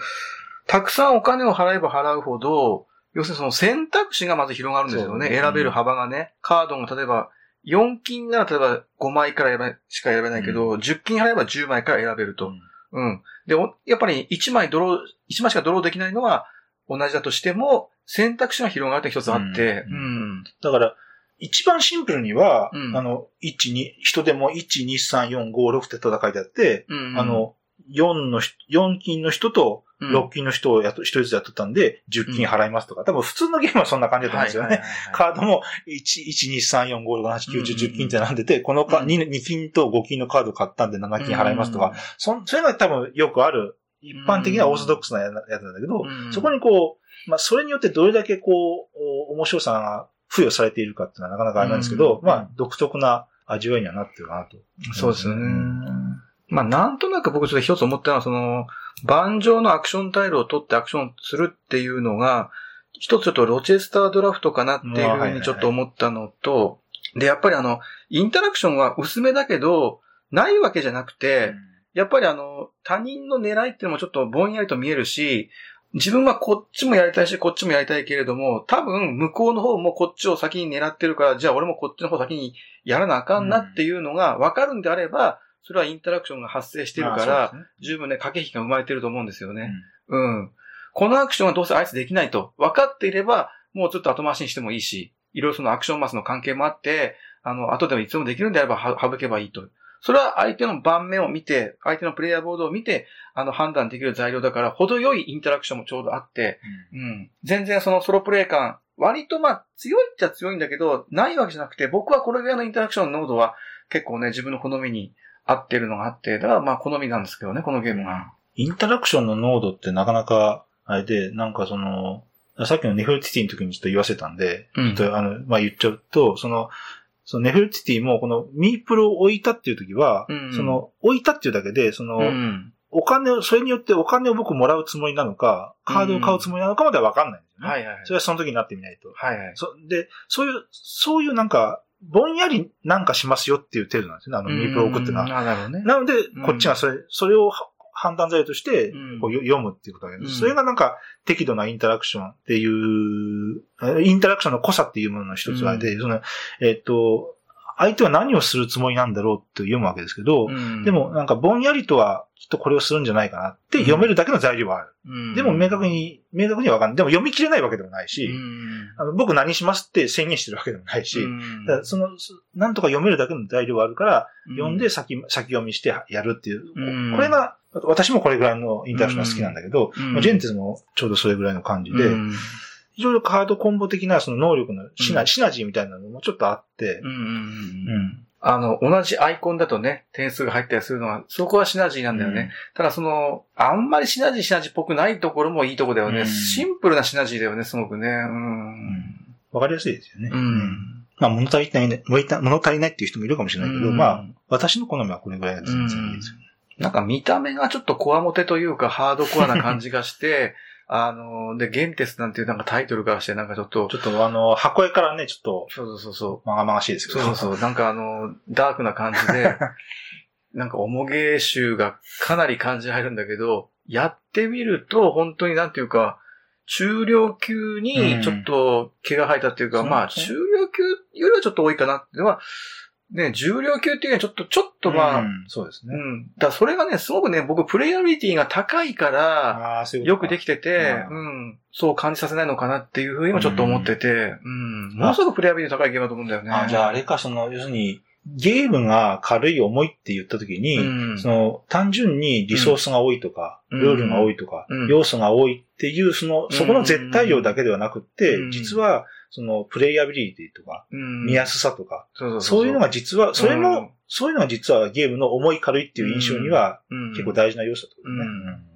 たくさんお金を払えば払うほど、要するにその選択肢がまず広がるんですよね。選べる幅がね。カードも例えば、4金なら例えば5枚からしか選べないけど、うん、10金払えば10枚から選べると。うん。うん、で、やっぱり1枚ドロー、1枚しかドローできないのは同じだとしても、選択肢が広がるって一つあって、うん。うん、だから、一番シンプルには、うん、あの、1、2、人でも1、2、3、4、5、6って戦いであって、うん。うん、あの、4の、4金の人と6金の人をやと、一人ずつ雇ったんで、10金払いますとか、多分普通のゲームはそんな感じだと思うんですよね。カードも1、1、2、3、4、5、6、7、9、10、10金って並んでて、このか、2, 2金と5金のカード買ったんで7金払いますとか、そそれが多分よくある、一般的なオーソドックスなやつなんだけど、そこにこう、まあ、それによってどれだけこう、面白さが付与されているかっていうのはなかなかあれなんですけど、まあ、独特な味わいにはなってるかなと。そうですよね。まあ、なんとなく僕ちょっと一つ思ったのは、その、盤上のアクションタイルを取ってアクションするっていうのが、一つちょっとロチェスタードラフトかなっていうふうにちょっと思ったのと、で、やっぱりあの、インタラクションは薄めだけど、ないわけじゃなくて、やっぱりあの、他人の狙いっていうのもちょっとぼんやりと見えるし、自分はこっちもやりたいし、こっちもやりたいけれども、多分向こうの方もこっちを先に狙ってるから、じゃあ俺もこっちの方先にやらなあかんなっていうのが分かるんであれば、それはインタラクションが発生してるから、ね、十分ね、駆け引きが生まれてると思うんですよね。うん、うん。このアクションはどうせあいつできないと分かっていれば、もうちょっと後回しにしてもいいし、いろいろそのアクションマスの関係もあって、あの、後でもいつでもできるんであれば省けばいいと。それは相手の盤面を見て、相手のプレイヤーボードを見て、あの、判断できる材料だから、程よいインタラクションもちょうどあって、うん、うん。全然そのソロプレイ感、割とまあ、強いっちゃ強いんだけど、ないわけじゃなくて、僕はこれぐらいのインタラクションの濃度は結構ね、自分の好みに合ってるのがあって、だからまあ好みなんですけどね、このゲームが。インタラクションの濃度ってなかなか、あれで、なんかその、さっきのネフルティティの時にちょっと言わせたんで、うん、あの、まあ言っちゃうと、その、そのネフルティティもこのミープルを置いたっていう時は、うん、その置いたっていうだけで、その、うん、お金を、それによってお金を僕もらうつもりなのか、カードを買うつもりなのかまではわかんないんですよね。はいはい、それはその時になってみないと。はいはい。そで、そういう、そういうなんか、ぼんやりなんかしますよっていう程度なんですね、あのミープルを置くっていうのは。なるほどね。なので、こっちがそれ、それを判断材料として、こう読むっていうことだけど、それがなんか適度なインタラクションっていう、インタラクションの濃さっていうものの一つで、その、えっ、と、相手は何をするつもりなんだろうって読むわけですけど、でもなんかぼんやりとはきっとこれをするんじゃないかなって読めるだけの材料はある。うん、でも明確に、明確にはわかんない。でも読み切れないわけでもないし、うん、あの僕何しますって宣言してるわけでもないし、うん、だその、なんとか読めるだけの材料はあるから、読んで先、先読みしてやるっていう。これが、私もこれぐらいのインタラクションが好きなんだけど、ジェンテスもちょうどそれぐらいの感じで、いろいろカードコンボ的なその能力のシナ,、シナジーみたいなのもちょっとあって、うんあの、同じアイコンだとね、点数が入ったりするのは、そこはシナジーなんだよね。うん、ただその、あんまりシナジーシナジーっぽくないところもいいとこだよね。うん、シンプルなシナジーだよね、すごくね。うん。わ、かりやすいですよね。うん。まあ、物足りないね、物足りないっていう人もいるかもしれないけど、まあ、私の好みはこれぐらいです、ね。なんか見た目がちょっとコアモテというかハードコアな感じがして、あの、で、ゲンテスなんていうなんかタイトルからしてなんかちょっと、ちょっとあの、箱絵からね、ちょっと、そうそうそう。まがまがしいですけど。そうそうそう。なんかあの、ダークな感じで、なんか重げ集がかなり感じ入るんだけど、やってみると本当になんていうか、中量級にちょっと毛が生えたっていうか、うんまあ中量級よりはちょっと多いかなっていうのは、ね、重量級っていうのはちょっと、ちょっとまあ、うん。うん。そうですね。だからそれがね、すごくね、僕プレイアビリティが高いから、ああ、そういうことか。よくできてて、ううん、そう感じさせないのかなっていうふうにもちょっと思ってて、うん、ものすごくプレイアビリティ高いゲームだと思うんだよね。あじゃああれか、その、要するに、ゲームが軽い重いって言ったときに、うん。その、単純にリソースが多いとか、うん。ルールが多いとか、うん。要素が多いっていう、その、そこの絶対量だけではなくって、うん。実は、その、プレイアビリティとか、うん。見やすさとか、そういうのが実は、それも、うん。そういうのが実はゲームの重い軽いっていう印象には、うん。結構大事な要素だと思うね。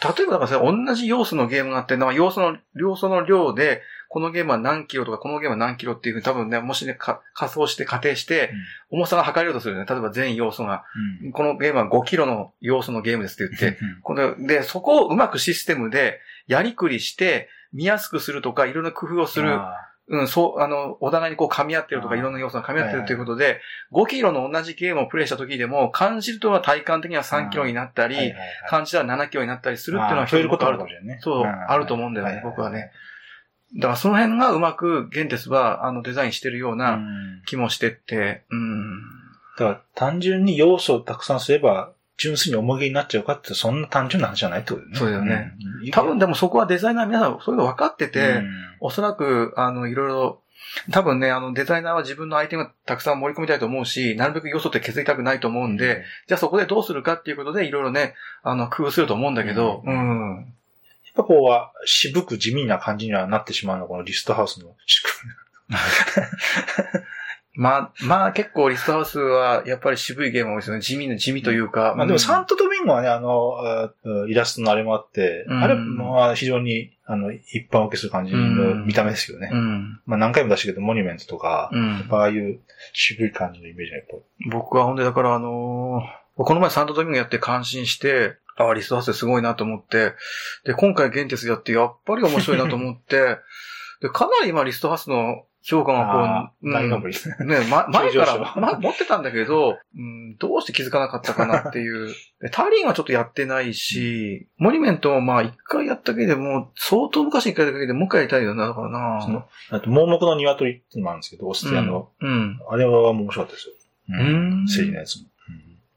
例えばだからさ、同じ要素のゲームがあって、なんか要素の、要素の量で、このゲームは何キロとか、このゲームは何キロっていうふうに多分ね、もしね、か仮想して仮定して、重さが測れようとするよね。例えば全要素が、うん。このゲームは5キロの要素のゲームですって言って、こので、そこをうまくシステムでやりくりして、見やすくするとか、いろんな工夫をする。あうん、そう、あの、お互いにこう噛み合ってるとか、いろんな要素が噛み合ってるということで、5キロの同じゲームをプレイした時でも、感じるとは体感的には3キロになったり、ーはいはいはい感じたら7キロになったりするっていうのはあー増えることああるるかもしれないね。そう、んあると思うんだよね、はい僕はね。だからその辺がうまくゲンテスは、あの、デザインしてるよううなん気もしてって、うん。だから単純に要素をたくさんすれば、純粋に重げになっちゃうかって、そんな単純な話じゃないってことだよね。そうだよねうん。多分でもそこはデザイナー皆さんそういうの分かってて、うんおそらく、あの、いろいろ、多分ね、あの、デザイナーは自分のアイテムがたくさん盛り込みたいと思うし、なるべく要素って削りたくないと思うんで、、じゃあそこでどうするかっていうことで、いろいろね、あの、工夫すると思うんだけど、ううん。やっぱこうは渋く地味な感じにはなってしまうのがこのリストハウスの仕組まあ、まあ結構リストハウスはやっぱり渋いゲームが多いですよね。地味な、地味というか。み。まあでもサント、トドミンゴはね、あの、あイラストのあれもあって、うんあれは非常にあの一般受けする感じの見た目ですよね。うん。まあ何回も出したけど、モニュメントとか、うん。ああいう渋い感じのイメージがやっぱ僕はほんで、だからあのーこの前サントドミンゴやって感心して、ああ、リストハウスすごいなと思って、で、今回ゲンテスやってやっぱり面白いなと思って、で、かなり今リストハウスの評価があこう、ー大うん頑張りですね。ね、ま、前から、昇ま、持ってたんだけど、うん、どうして気づかなかったかなっていう。でタリンはちょっとやってないし、モニュメントもまあ一回やっただけでも、相当昔に一回やっただけでもう一回やりたいよな、だからな。そのあと、盲目の鶏っていうのもあるんですけど、オーストリアの、うん。あれは面白かったですよ。うんセリのやつも。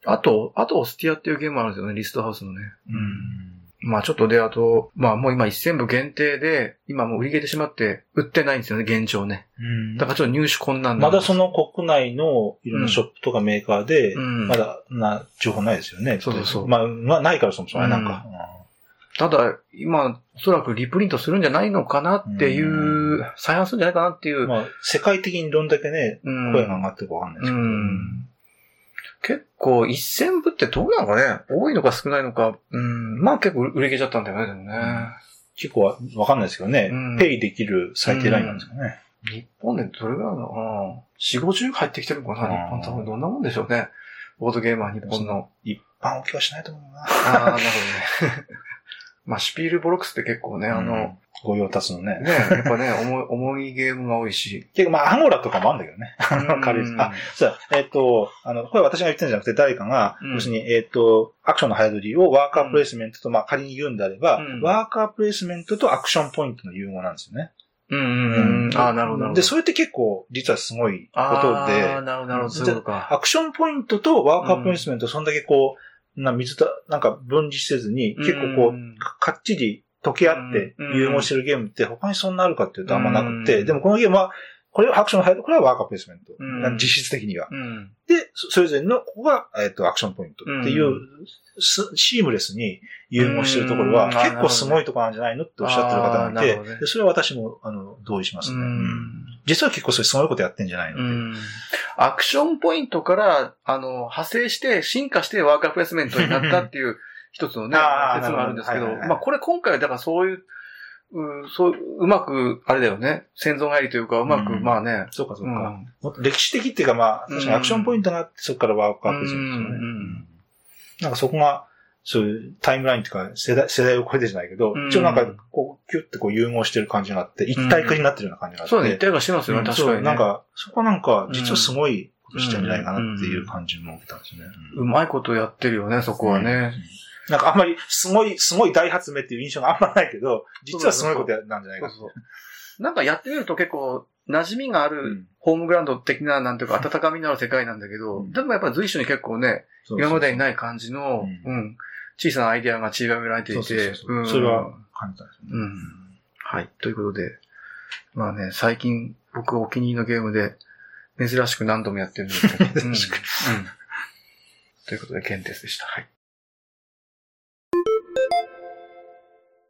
あと、あとオスティアっていうゲームもあるんですよね、リストハウスのね。うんまあちょっとで、あと、まあもう今一千部限定で、今もう売り切れてしまって、売ってないんですよね、現状ね。うんだからちょっと入手困難なんまだその国内のいろんなショップとかメーカーで、うんまだな情報ないですよね。そうそうそうまあ、まあ、ないからそもそもねなんか。ただ、今、おそらくリプリントするんじゃないのかなっていう、う再販するんじゃないかなっていう。まあ、世界的にどんだけね、うん声が上がってるかわかんないですけど。うん結構、一千部ってどうなのかね？多いのか少ないのか。うん。まあ結構売り切れちゃったんだよね、でもね。結構わわかんないですけどね、うんペイできる最低ラインなんですかね。日本でどれぐらいなのかな？四五十入ってきてるのかなうん日本多分どんなもんでしょうね。ボードゲーマー日本の。一般置きはしないと思うな。ああ、なるほどね。まあ、 Spielworxx って結構ね、あうんの、、ご用達のね。ね、やっぱね、重い、重いゲームが多いし。結構まあ、アンゴラとかもあるんだけどね。あの、うん軽い。あ、そうだ、えっ、と、あの、これ私が言ってるんじゃなくて、誰かが、うん要するに、えっ、と、アクションの早取りをワーカープレイスメントと、まあ、仮に言うんであれば、うんワーカープレイスメントとアクションポイントの融合なんですよね。うんうんうん。ああ、なるほど。で、それって結構、実はすごいことああ、で、なるほど、なるほど。アクションポイントとワーカープレイスメント、そんだけこう、な水と、なんか分離せずに、結構こう、ん。かかっちり溶け合ってうん。融合してるゲームって他にそんなあるかっていうとあんまなくて、うん。でもこのゲームは、これはアクションの入る、これはワーカープレイスメント。うん実質的には。うん。で、そそれぞれの、ここが、えっ、と、アクションポイントっていう、うんすシームレスに融合してるところは、うん結構すごいところなんじゃないのっておっしゃってる方がいて、ねでそれは私も、あの、同意しますうね。実は結構それすごいことやってんじゃないので。うん。アクションポイントから、あの、派生して、進化してワーカープレイスメントになったっていう 一つのね、説があるんですけど、なるほどはいはいはいまあこれ今回はだからそういう、うん、そう、うまく、あれだよね、先祖返りというか、うまく、うんまあね、そうかそうか。うん。歴史的っていうかまあ、確かにアクションポイントがあって、そこからワークアップするんですよね。うんうんなんかそこが、そういうタイムラインとか世代、世代を超えてじゃないけど、うん一応なんか、こう、キュッてこう融合してる感じがあって、一体化になってるような感じがあって。そうね、一体化してますよね、うん確かに、ね。そうなんか、そこなんか、実はすごいことしてるんじゃないかなっていう感じも受けたんですね。うまいことやってるよね、そこはね。なんかあんまり、すごい、すごい大発明っていう印象があんまないけど、実はすごいことやなんじゃないかそうそう。なんかやってみると結構、馴染みがあうるんホームグラウンド的な、なんていうか、温かみのある世界なんだけど、うんでもやっぱ随所に結構ね、そう今までにない感じの、ううん、小さなアイデアが散りばめられていそうそうてそれは感じたんですよね。うんはい。ということで、まあね、最近僕お気に入りのゲームで、珍しく何度もやってるんですけど。珍しくうんうんということで、ケンテスでした。はい。